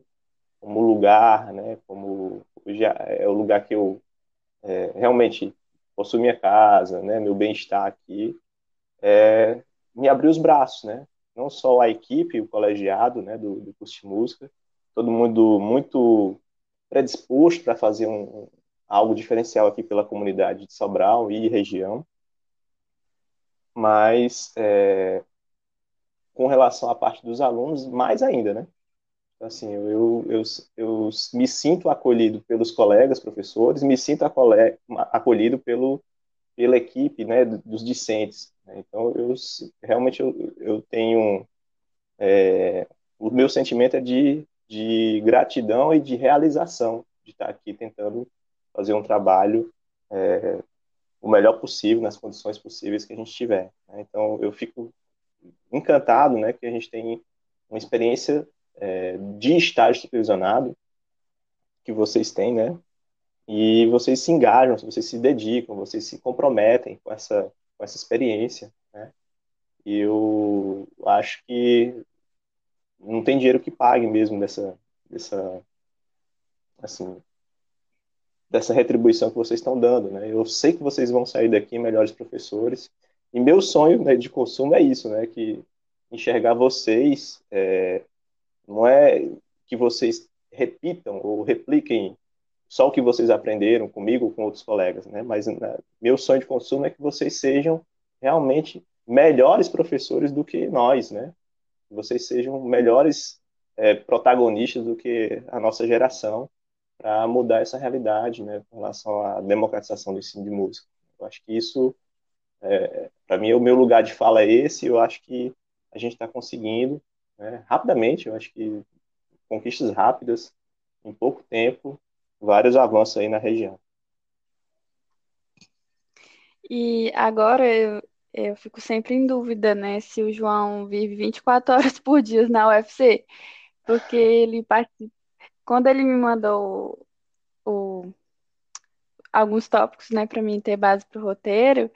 [SPEAKER 2] como lugar, né? Como já é o lugar que eu é, realmente possuo minha casa, né? Meu bem-estar aqui, é, me abriu os braços, né? Não só a equipe, o colegiado, né? Do, do curso de música, todo mundo muito predisposto para fazer um, algo diferencial aqui pela comunidade de Sobral e região, mas é, com relação à parte dos alunos, mais ainda, né? Assim, eu, eu, eu me sinto acolhido pelos colegas professores, me sinto acole, acolhido pelo, pela equipe né, dos discentes. Né? Então, eu, realmente eu, eu tenho. É, o meu sentimento é de, de gratidão e de realização de estar aqui tentando fazer um trabalho é, o melhor possível, nas condições possíveis que a gente tiver. Né? Então, eu fico encantado né, que a gente tem uma experiência é, de estágio supervisionado que vocês têm, né? E vocês se engajam, vocês se dedicam, vocês se comprometem com essa, com essa experiência, né? eu acho que não tem dinheiro que pague mesmo dessa, dessa, assim, dessa retribuição que vocês estão dando, né? Eu sei que vocês vão sair daqui melhores professores. E meu sonho né, de consumo é isso, né? Que enxergar vocês é, não é que vocês repitam ou repliquem só o que vocês aprenderam comigo ou com outros colegas, né? Mas né, meu sonho de consumo é que vocês sejam realmente melhores professores do que nós, né? Que vocês sejam melhores é, protagonistas do que a nossa geração para mudar essa realidade, né? Com relação à democratização do ensino de música. Eu acho que isso, é, para mim, o meu lugar de fala é esse. Eu acho que a gente está conseguindo, né? rapidamente. Eu acho que conquistas rápidas, em pouco tempo, vários avanços aí na região.
[SPEAKER 1] E agora eu, eu fico sempre em dúvida, né, se o João vive 24 horas por dia na UFC, porque ele participa. Quando ele me mandou o, o, alguns tópicos, né, para mim ter base para o roteiro,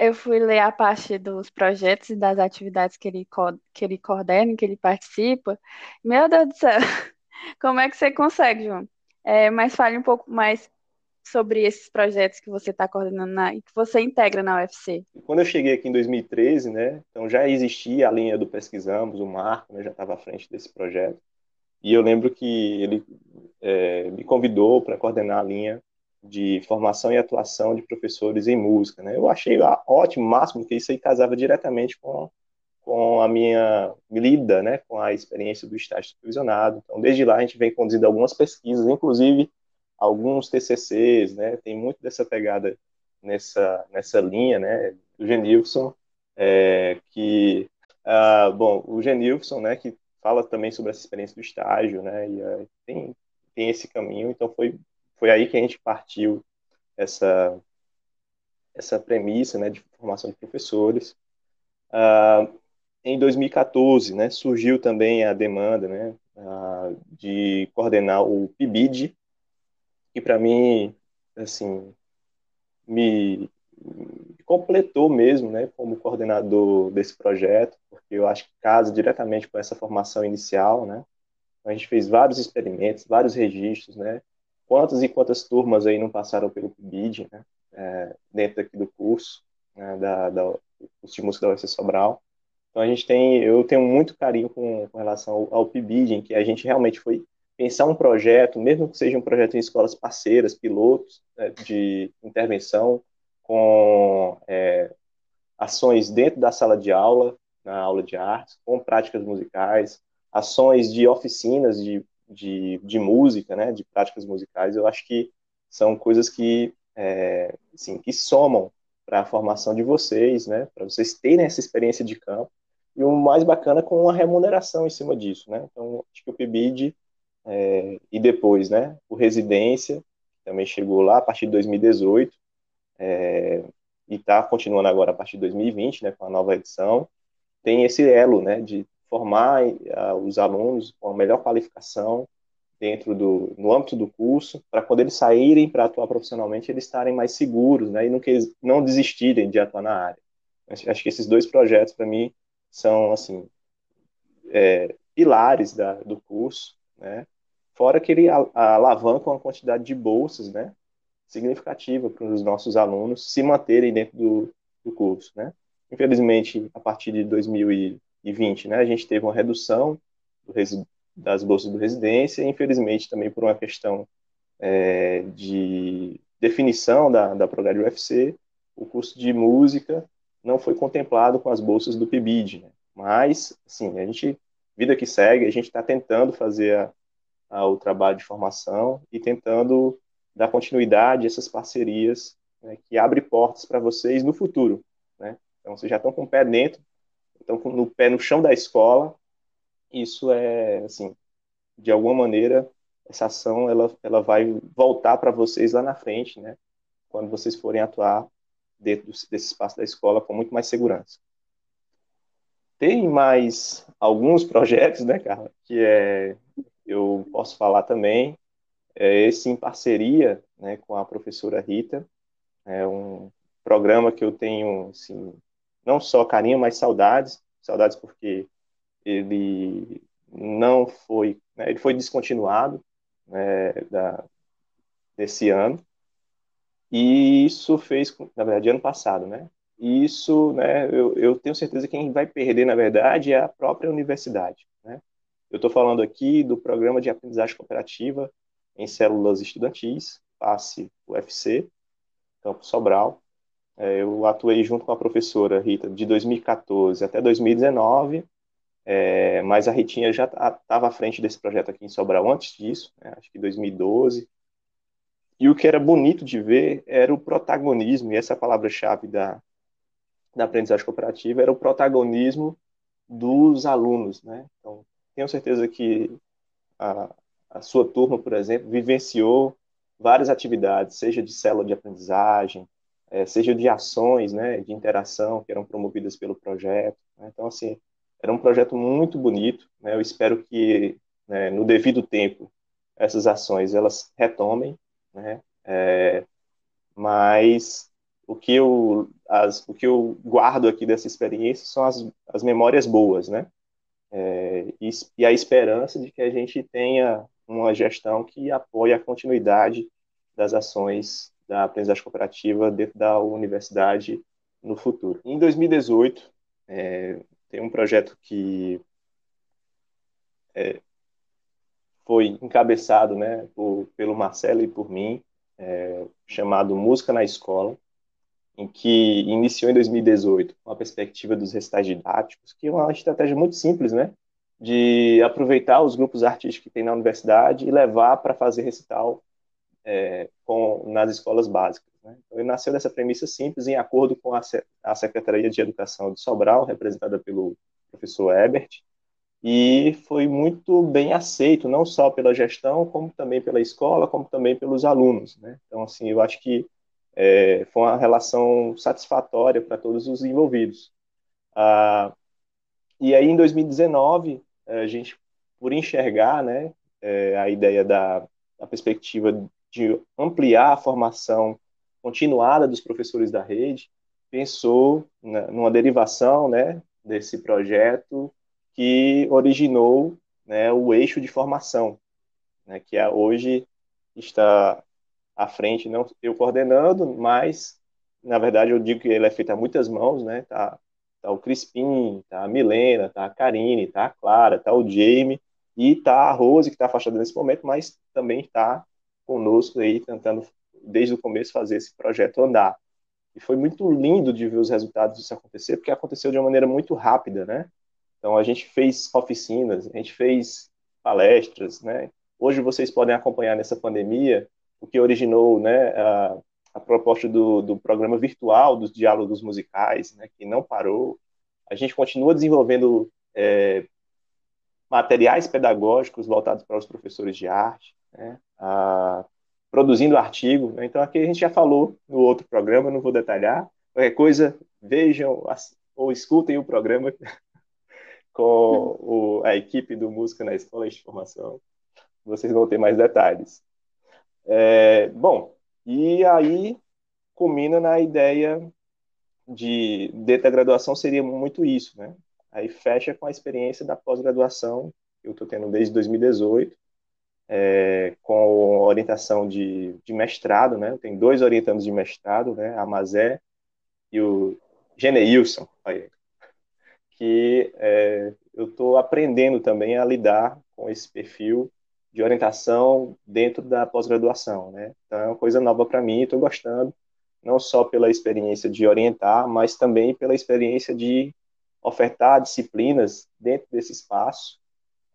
[SPEAKER 1] eu fui ler a parte dos projetos e das atividades que ele, que ele coordena, que ele participa. Meu Deus do céu, (laughs) como é que você consegue, João? É, mas fale um pouco mais sobre esses projetos que você está coordenando na, e que você integra na UFC.
[SPEAKER 2] Quando eu cheguei aqui em 2013, né, então já existia a linha do Pesquisamos, o Marco né, já estava à frente desse projeto, e eu lembro que ele é, me convidou para coordenar a linha de formação e atuação de professores em música. Né? Eu achei ótimo, máximo, que isso aí casava diretamente com, com a minha lida né, com a experiência do estágio supervisionado. Então, desde lá, a gente vem conduzindo algumas pesquisas, inclusive alguns TCCs, né? Tem muito dessa pegada nessa nessa linha, né? Do Genilson, é, que ah, bom, o Genilson, né? Que fala também sobre essa experiência do estágio, né? E uh, tem tem esse caminho, então foi foi aí que a gente partiu essa essa premissa, né? De formação de professores. Uh, em 2014, né? Surgiu também a demanda, né? De coordenar o PIBID, que para mim, assim, me completou mesmo, né, como coordenador desse projeto, porque eu acho que casa diretamente com essa formação inicial, né. A gente fez vários experimentos, vários registros, né. Quantas e quantas turmas aí não passaram pelo PIBID, né, é, dentro aqui do curso, né, da, da curso de música da UFC Sobral. Então a gente tem, eu tenho muito carinho com, com relação ao, ao PIBID, em que a gente realmente foi pensar um projeto, mesmo que seja um projeto em escolas parceiras, pilotos né, de intervenção, com é, ações dentro da sala de aula, na aula de artes, com práticas musicais, ações de oficinas de, de, de música, né, de práticas musicais, eu acho que são coisas que, é, assim, que somam para a formação de vocês, né, para vocês terem essa experiência de campo, e o mais bacana com uma remuneração em cima disso, né, então acho que o PIBID é, e depois, né, o Residência, também chegou lá a partir de 2018, é, e está continuando agora a partir de 2020, né, com a nova edição, tem esse elo, né, de formar uh, os alunos com a melhor qualificação dentro do, no âmbito do curso, para quando eles saírem para atuar profissionalmente, eles estarem mais seguros, né, e não, que, não desistirem de atuar na área. Acho que esses dois projetos, para mim, são, assim, é, pilares da, do curso, né? Fora que ele alavanca uma quantidade de bolsas, né? Significativa para os nossos alunos se manterem dentro do, do curso, né? Infelizmente, a partir de 2020, né, a gente teve uma redução das bolsas do residência, infelizmente também por uma questão é, de definição da, da programa de UFC, o curso de música não foi contemplado com as bolsas do PIBID, né? Mas, assim, a gente vida que segue, a gente está tentando fazer a, a, o trabalho de formação e tentando dar continuidade a essas parcerias né, que abrem portas para vocês no futuro. Né? Então, vocês já estão com o pé dentro, estão com o pé no chão da escola. Isso é, assim, de alguma maneira, essa ação ela, ela vai voltar para vocês lá na frente, né? quando vocês forem atuar dentro desse espaço da escola com muito mais segurança. Tem mais alguns projetos, né, Carla, que é, eu posso falar também, é esse em parceria né, com a professora Rita, é um programa que eu tenho assim, não só carinho, mas saudades, saudades porque ele não foi, né, ele foi descontinuado né, da, desse ano, e isso fez, na verdade, ano passado, né? E isso, né, eu, eu tenho certeza que quem vai perder, na verdade, é a própria universidade, né? Eu estou falando aqui do programa de aprendizagem cooperativa em células estudantis, PASSE UFC, Campo Sobral. É, eu atuei junto com a professora Rita de 2014 até 2019, é, mas a Ritinha já estava à frente desse projeto aqui em Sobral antes disso, né, acho que 2012. E o que era bonito de ver era o protagonismo, e essa é palavra-chave da, da aprendizagem cooperativa, era o protagonismo dos alunos. Né? Então, tenho certeza que a, a sua turma, por exemplo, vivenciou várias atividades, seja de célula de aprendizagem, é, seja de ações né, de interação que eram promovidas pelo projeto. Né? Então, assim, era um projeto muito bonito. Né? Eu espero que, né, no devido tempo, essas ações elas retomem, né? É, mas o que eu as, o que eu guardo aqui dessa experiência são as, as memórias boas, né? É, e, e, a esperança de que a gente tenha uma gestão que apoie a continuidade das ações da aprendizagem cooperativa dentro da universidade no futuro. Em 2018, é, tem um projeto que é, foi encabeçado né, por, pelo Marcelo e por mim, é, chamado Música na Escola, em que iniciou em 2018 com a perspectiva dos recitais didáticos, que é uma estratégia muito simples, né? De aproveitar os grupos artísticos que tem na universidade e levar para fazer recital é, com, nas escolas básicas. Né? Então, ele nasceu dessa premissa simples, em acordo com a, a Secretaria de Educação de Sobral, representada pelo professor Ebert, e foi muito bem aceito, não só pela gestão, como também pela escola, como também pelos alunos. Né? Então, assim, eu acho que é, foi uma relação satisfatória para todos os envolvidos. Ah, e aí, em 2019, a gente, por enxergar né, é, a ideia da, da perspectiva de ampliar a formação continuada dos professores da rede, pensou numa derivação né, desse projeto que originou né, o eixo de formação, né, que é, hoje está à frente, não eu coordenando, mas, na verdade, eu digo que ele é feito a muitas mãos, né, tá, tá o Crispim, tá a Milena, tá a Karine, tá a Clara, tá o Jamie, e tá a Rose, que está afastada nesse momento, mas também está conosco aí, tentando, desde o começo, fazer esse projeto andar. E foi muito lindo de ver os resultados disso acontecer, porque aconteceu de uma maneira muito rápida, né? Então, a gente fez oficinas, a gente fez palestras, né? Hoje vocês podem acompanhar nessa pandemia o que originou, né, a, a proposta do, do programa virtual dos diálogos musicais, né, que não parou. A gente continua desenvolvendo é, materiais pedagógicos voltados para os professores de arte, né, a, produzindo artigo. Né? Então, aqui a gente já falou no outro programa, não vou detalhar. Qualquer coisa, vejam ou escutem o programa (laughs) com o, a equipe do Música na Escola de Formação. Vocês vão ter mais detalhes. É, bom, e aí culmina na ideia de da graduação seria muito isso, né? Aí fecha com a experiência da pós-graduação que eu estou tendo desde 2018, é, com orientação de, de mestrado, né? Tem dois orientandos de mestrado, né? A Mazé e o Geneilson, que é, eu estou aprendendo também a lidar com esse perfil de orientação dentro da pós-graduação, né? Então é uma coisa nova para mim, estou gostando, não só pela experiência de orientar, mas também pela experiência de ofertar disciplinas dentro desse espaço,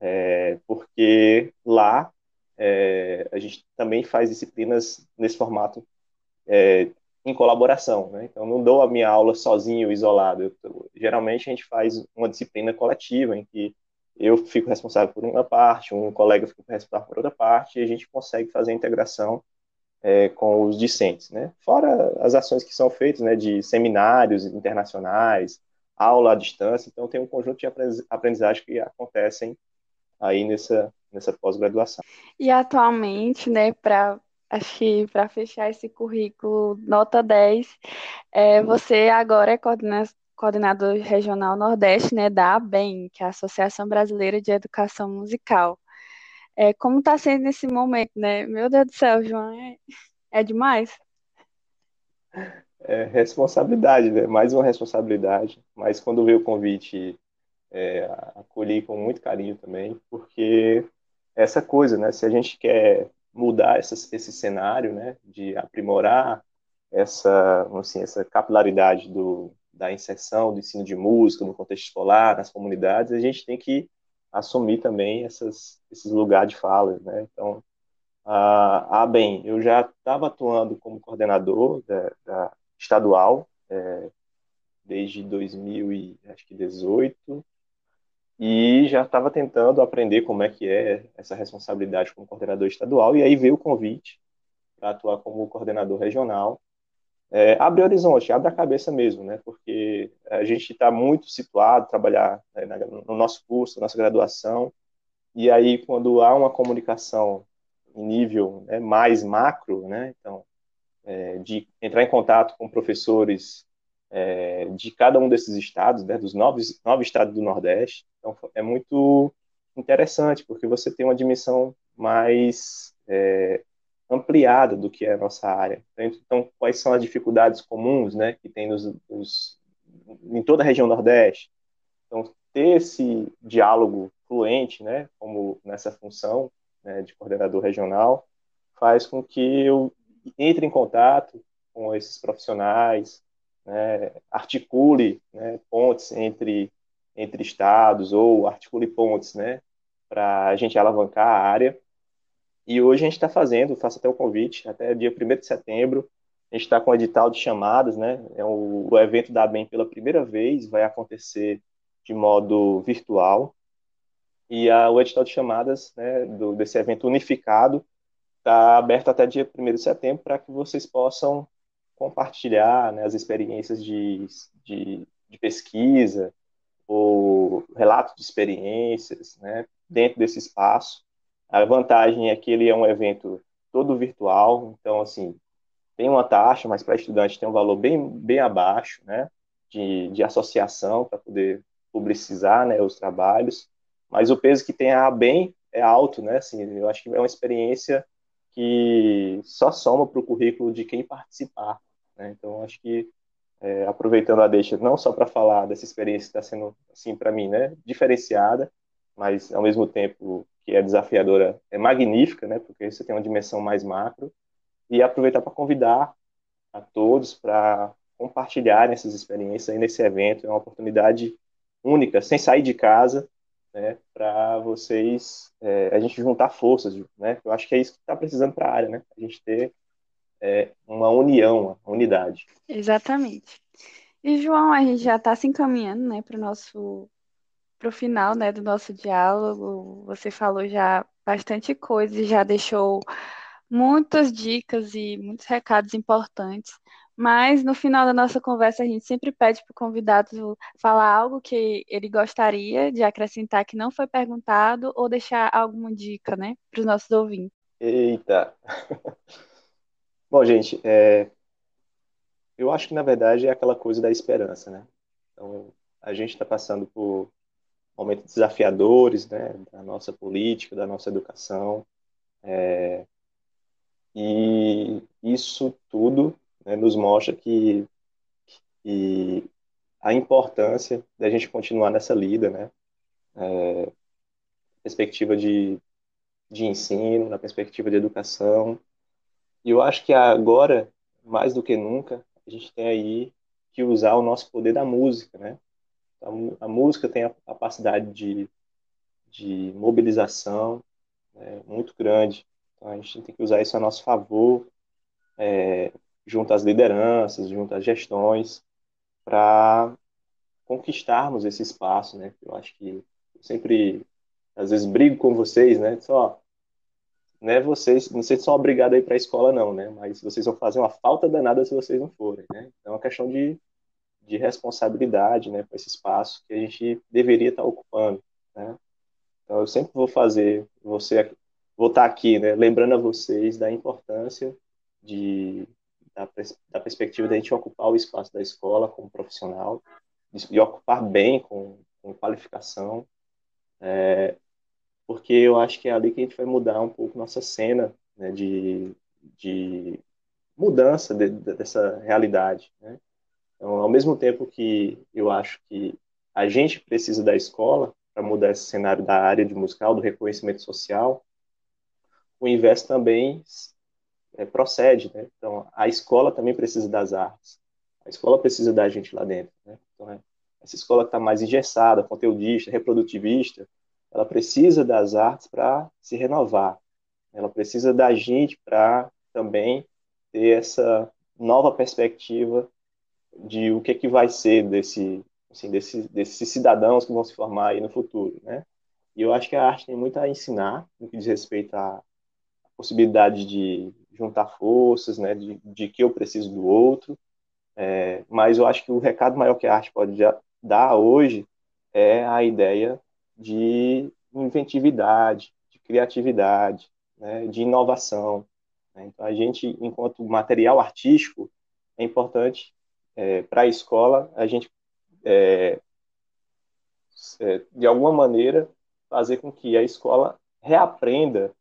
[SPEAKER 2] é, porque lá é, a gente também faz disciplinas nesse formato é, em colaboração, né? Então, não dou a minha aula sozinho, isolado. Eu, geralmente, a gente faz uma disciplina coletiva, em que eu fico responsável por uma parte, um colega fica responsável por outra parte, e a gente consegue fazer a integração é, com os discentes, né? Fora as ações que são feitas, né, de seminários internacionais, aula à distância, então tem um conjunto de aprendizagem que acontecem aí nessa, nessa pós-graduação.
[SPEAKER 1] E atualmente, né, para acho que para fechar esse currículo nota 10, é, você agora é coordenador regional Nordeste, né, da ABEM, que é a Associação Brasileira de Educação Musical. É, como está sendo nesse momento, né? Meu Deus do céu, João, é, é demais.
[SPEAKER 2] É responsabilidade, né? Mais uma responsabilidade. Mas quando veio o convite, é, acolhi com muito carinho também, porque essa coisa, né? Se a gente quer mudar essa, esse cenário, né? De aprimorar essa, assim, essa capilaridade do, da inserção do ensino de música no contexto escolar, nas comunidades, a gente tem que assumir também essas, esses lugares de fala, né? Então, ah, ah bem, eu já estava atuando como coordenador da, da estadual é, desde 2018 e já estava tentando aprender como é que é essa responsabilidade como coordenador estadual e aí veio o convite para atuar como coordenador regional é, abre horizonte, abre a cabeça mesmo, né? Porque a gente está muito situado, trabalhar né, no nosso curso, nossa graduação, e aí quando há uma comunicação em nível né, mais macro, né? Então, é, de entrar em contato com professores é, de cada um desses estados, né, dos nove, nove estados do Nordeste, então é muito interessante, porque você tem uma dimensão mais é, ampliada do que é a nossa área. Então, quais são as dificuldades comuns né, que tem nos, nos, em toda a região Nordeste? Então, ter esse diálogo fluente, né, como nessa função né, de coordenador regional, faz com que eu entre em contato com esses profissionais, né, articule né, pontes entre, entre estados ou articule pontes né, para a gente alavancar a área e hoje a gente está fazendo, faço até o convite, até dia 1 de setembro, a gente está com o edital de chamadas, né? É o, o evento da ABEM pela primeira vez, vai acontecer de modo virtual. E a, o edital de chamadas né, do, desse evento unificado está aberto até dia 1 de setembro para que vocês possam compartilhar né, as experiências de, de, de pesquisa ou relatos de experiências né, dentro desse espaço. A vantagem é que ele é um evento todo virtual, então, assim, tem uma taxa, mas para estudante tem um valor bem, bem abaixo, né, de, de associação para poder publicizar, né, os trabalhos, mas o peso que tem a bem é alto, né, assim, eu acho que é uma experiência que só soma para o currículo de quem participar, né, então acho que é, aproveitando a deixa, não só para falar dessa experiência que está sendo, assim, para mim, né, diferenciada, mas ao mesmo tempo que é desafiadora, é magnífica, né? Porque você tem uma dimensão mais macro e aproveitar para convidar a todos para compartilharem essas experiências aí nesse evento. É uma oportunidade única, sem sair de casa, né? Para vocês, é, a gente juntar forças, né? Eu acho que é isso que está precisando para a área, né? A gente ter é, uma união, uma unidade.
[SPEAKER 1] Exatamente. E João, a gente já está se encaminhando, né, para o nosso para o final, né, do nosso diálogo. Você falou já bastante coisa e já deixou muitas dicas e muitos recados importantes. Mas no final da nossa conversa, a gente sempre pede para o convidado falar algo que ele gostaria de acrescentar que não foi perguntado ou deixar alguma dica, né, para os nossos ouvintes.
[SPEAKER 2] Eita! (laughs) Bom, gente, é... eu acho que na verdade é aquela coisa da esperança, né? Então, a gente está passando por momentos desafiadores né, da nossa política, da nossa educação. É, e isso tudo né, nos mostra que, que, a importância da gente continuar nessa lida, né, é, perspectiva de, de ensino, na perspectiva de educação. E eu acho que agora, mais do que nunca, a gente tem aí que usar o nosso poder da música, né? A, a música tem a capacidade de, de mobilização né, muito grande. Então a gente tem que usar isso a nosso favor, é, junto às lideranças, junto às gestões, para conquistarmos esse espaço, né? Eu acho que eu sempre, às vezes, brigo com vocês, né? Só, né? Vocês, não sei se são obrigados a ir para a escola, não, né? Mas vocês vão fazer uma falta danada se vocês não forem, né? Então é uma questão de de responsabilidade né, com esse espaço que a gente deveria estar ocupando. Né? Então, eu sempre vou fazer, você vou estar aqui, né, lembrando a vocês da importância de, da, da perspectiva de a gente ocupar o espaço da escola como profissional, e ocupar bem com, com qualificação, é, porque eu acho que é ali que a gente vai mudar um pouco nossa cena né, de, de mudança de, de, dessa realidade. Né? Então, ao mesmo tempo que eu acho que a gente precisa da escola para mudar esse cenário da área de musical, do reconhecimento social, o inverso também é, procede. Né? Então, a escola também precisa das artes. A escola precisa da gente lá dentro. Né? Então, é, essa escola que está mais engessada, conteudista, reprodutivista, ela precisa das artes para se renovar. Ela precisa da gente para também ter essa nova perspectiva de o que, que vai ser desse, assim, desse, desses cidadãos que vão se formar aí no futuro, né? E eu acho que a arte tem muito a ensinar no que diz respeito à possibilidade de juntar forças, né, de, de que eu preciso do outro, é, mas eu acho que o recado maior que a arte pode dar hoje é a ideia de inventividade, de criatividade, né, de inovação. Né? Então, a gente, enquanto material artístico, é importante é, para a escola a gente, é, é, de alguma maneira, fazer com que a escola reaprenda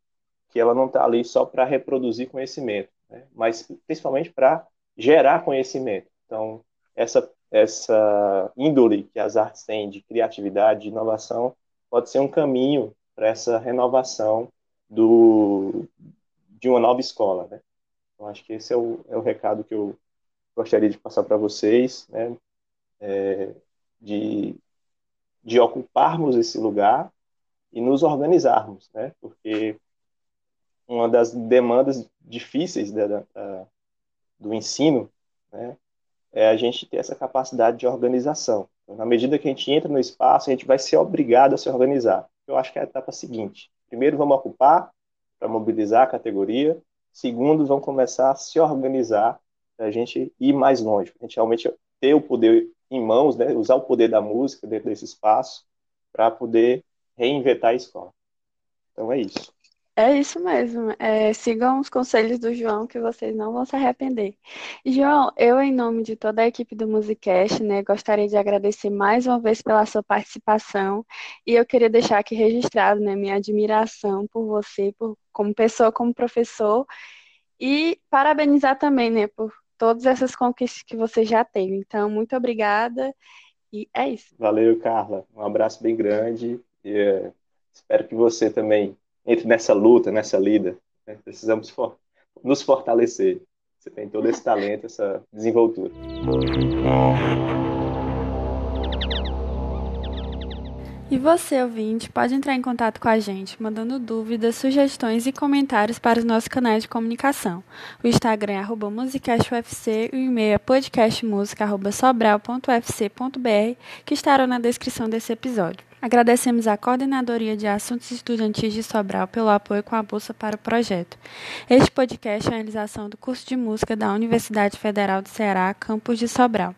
[SPEAKER 2] que ela não está ali só para reproduzir conhecimento, né? mas principalmente para gerar conhecimento. Então, essa, essa índole que as artes têm de criatividade, de inovação, pode ser um caminho para essa renovação do, de uma nova escola. Né? Então, acho que esse é o, é o recado que eu gostaria de passar para vocês, né? É, de, de ocuparmos esse lugar e nos organizarmos, né? porque uma das demandas difíceis da, da, do ensino né? é a gente ter essa capacidade de organização. Na medida que a gente entra no espaço, a gente vai ser obrigado a se organizar. Eu acho que é a etapa seguinte. Primeiro, vamos ocupar para mobilizar a categoria. Segundo, vamos começar a se organizar para a gente ir mais longe, a gente realmente ter o poder em mãos, né, usar o poder da música dentro desse espaço para poder reinventar a escola. Então é isso.
[SPEAKER 1] É isso mesmo. É, sigam os conselhos do João que vocês não vão se arrepender. João, eu, em nome de toda a equipe do Musicast, né, gostaria de agradecer mais uma vez pela sua participação e eu queria deixar aqui registrado né, minha admiração por você, por, como pessoa, como professor, e parabenizar também né, por todas essas conquistas que você já teve. Então, muito obrigada e é isso.
[SPEAKER 2] Valeu, Carla. Um abraço bem grande e é, espero que você também entre nessa luta, nessa lida. Né? Precisamos for nos fortalecer. Você tem todo esse talento, essa desenvoltura.
[SPEAKER 1] E você, ouvinte, pode entrar em contato com a gente, mandando dúvidas, sugestões e comentários para os nossos canais de comunicação. O Instagram é musicastufc e o e-mail é podcastmusica.sobral.ufc.br, que estarão na descrição desse episódio. Agradecemos à Coordenadoria de Assuntos Estudantis de Sobral pelo apoio com a bolsa para o projeto. Este podcast é a realização do curso de música da Universidade Federal do Ceará, campus de Sobral.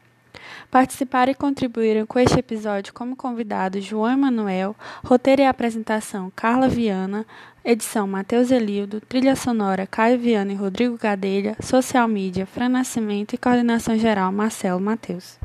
[SPEAKER 1] Participaram e contribuíram com este episódio como convidados João Emanuel, roteiro e apresentação Carla Viana, edição Matheus Elildo, trilha sonora Caio Viana e Rodrigo Gadelha, social mídia Fran Nascimento e coordenação geral Marcelo Matheus.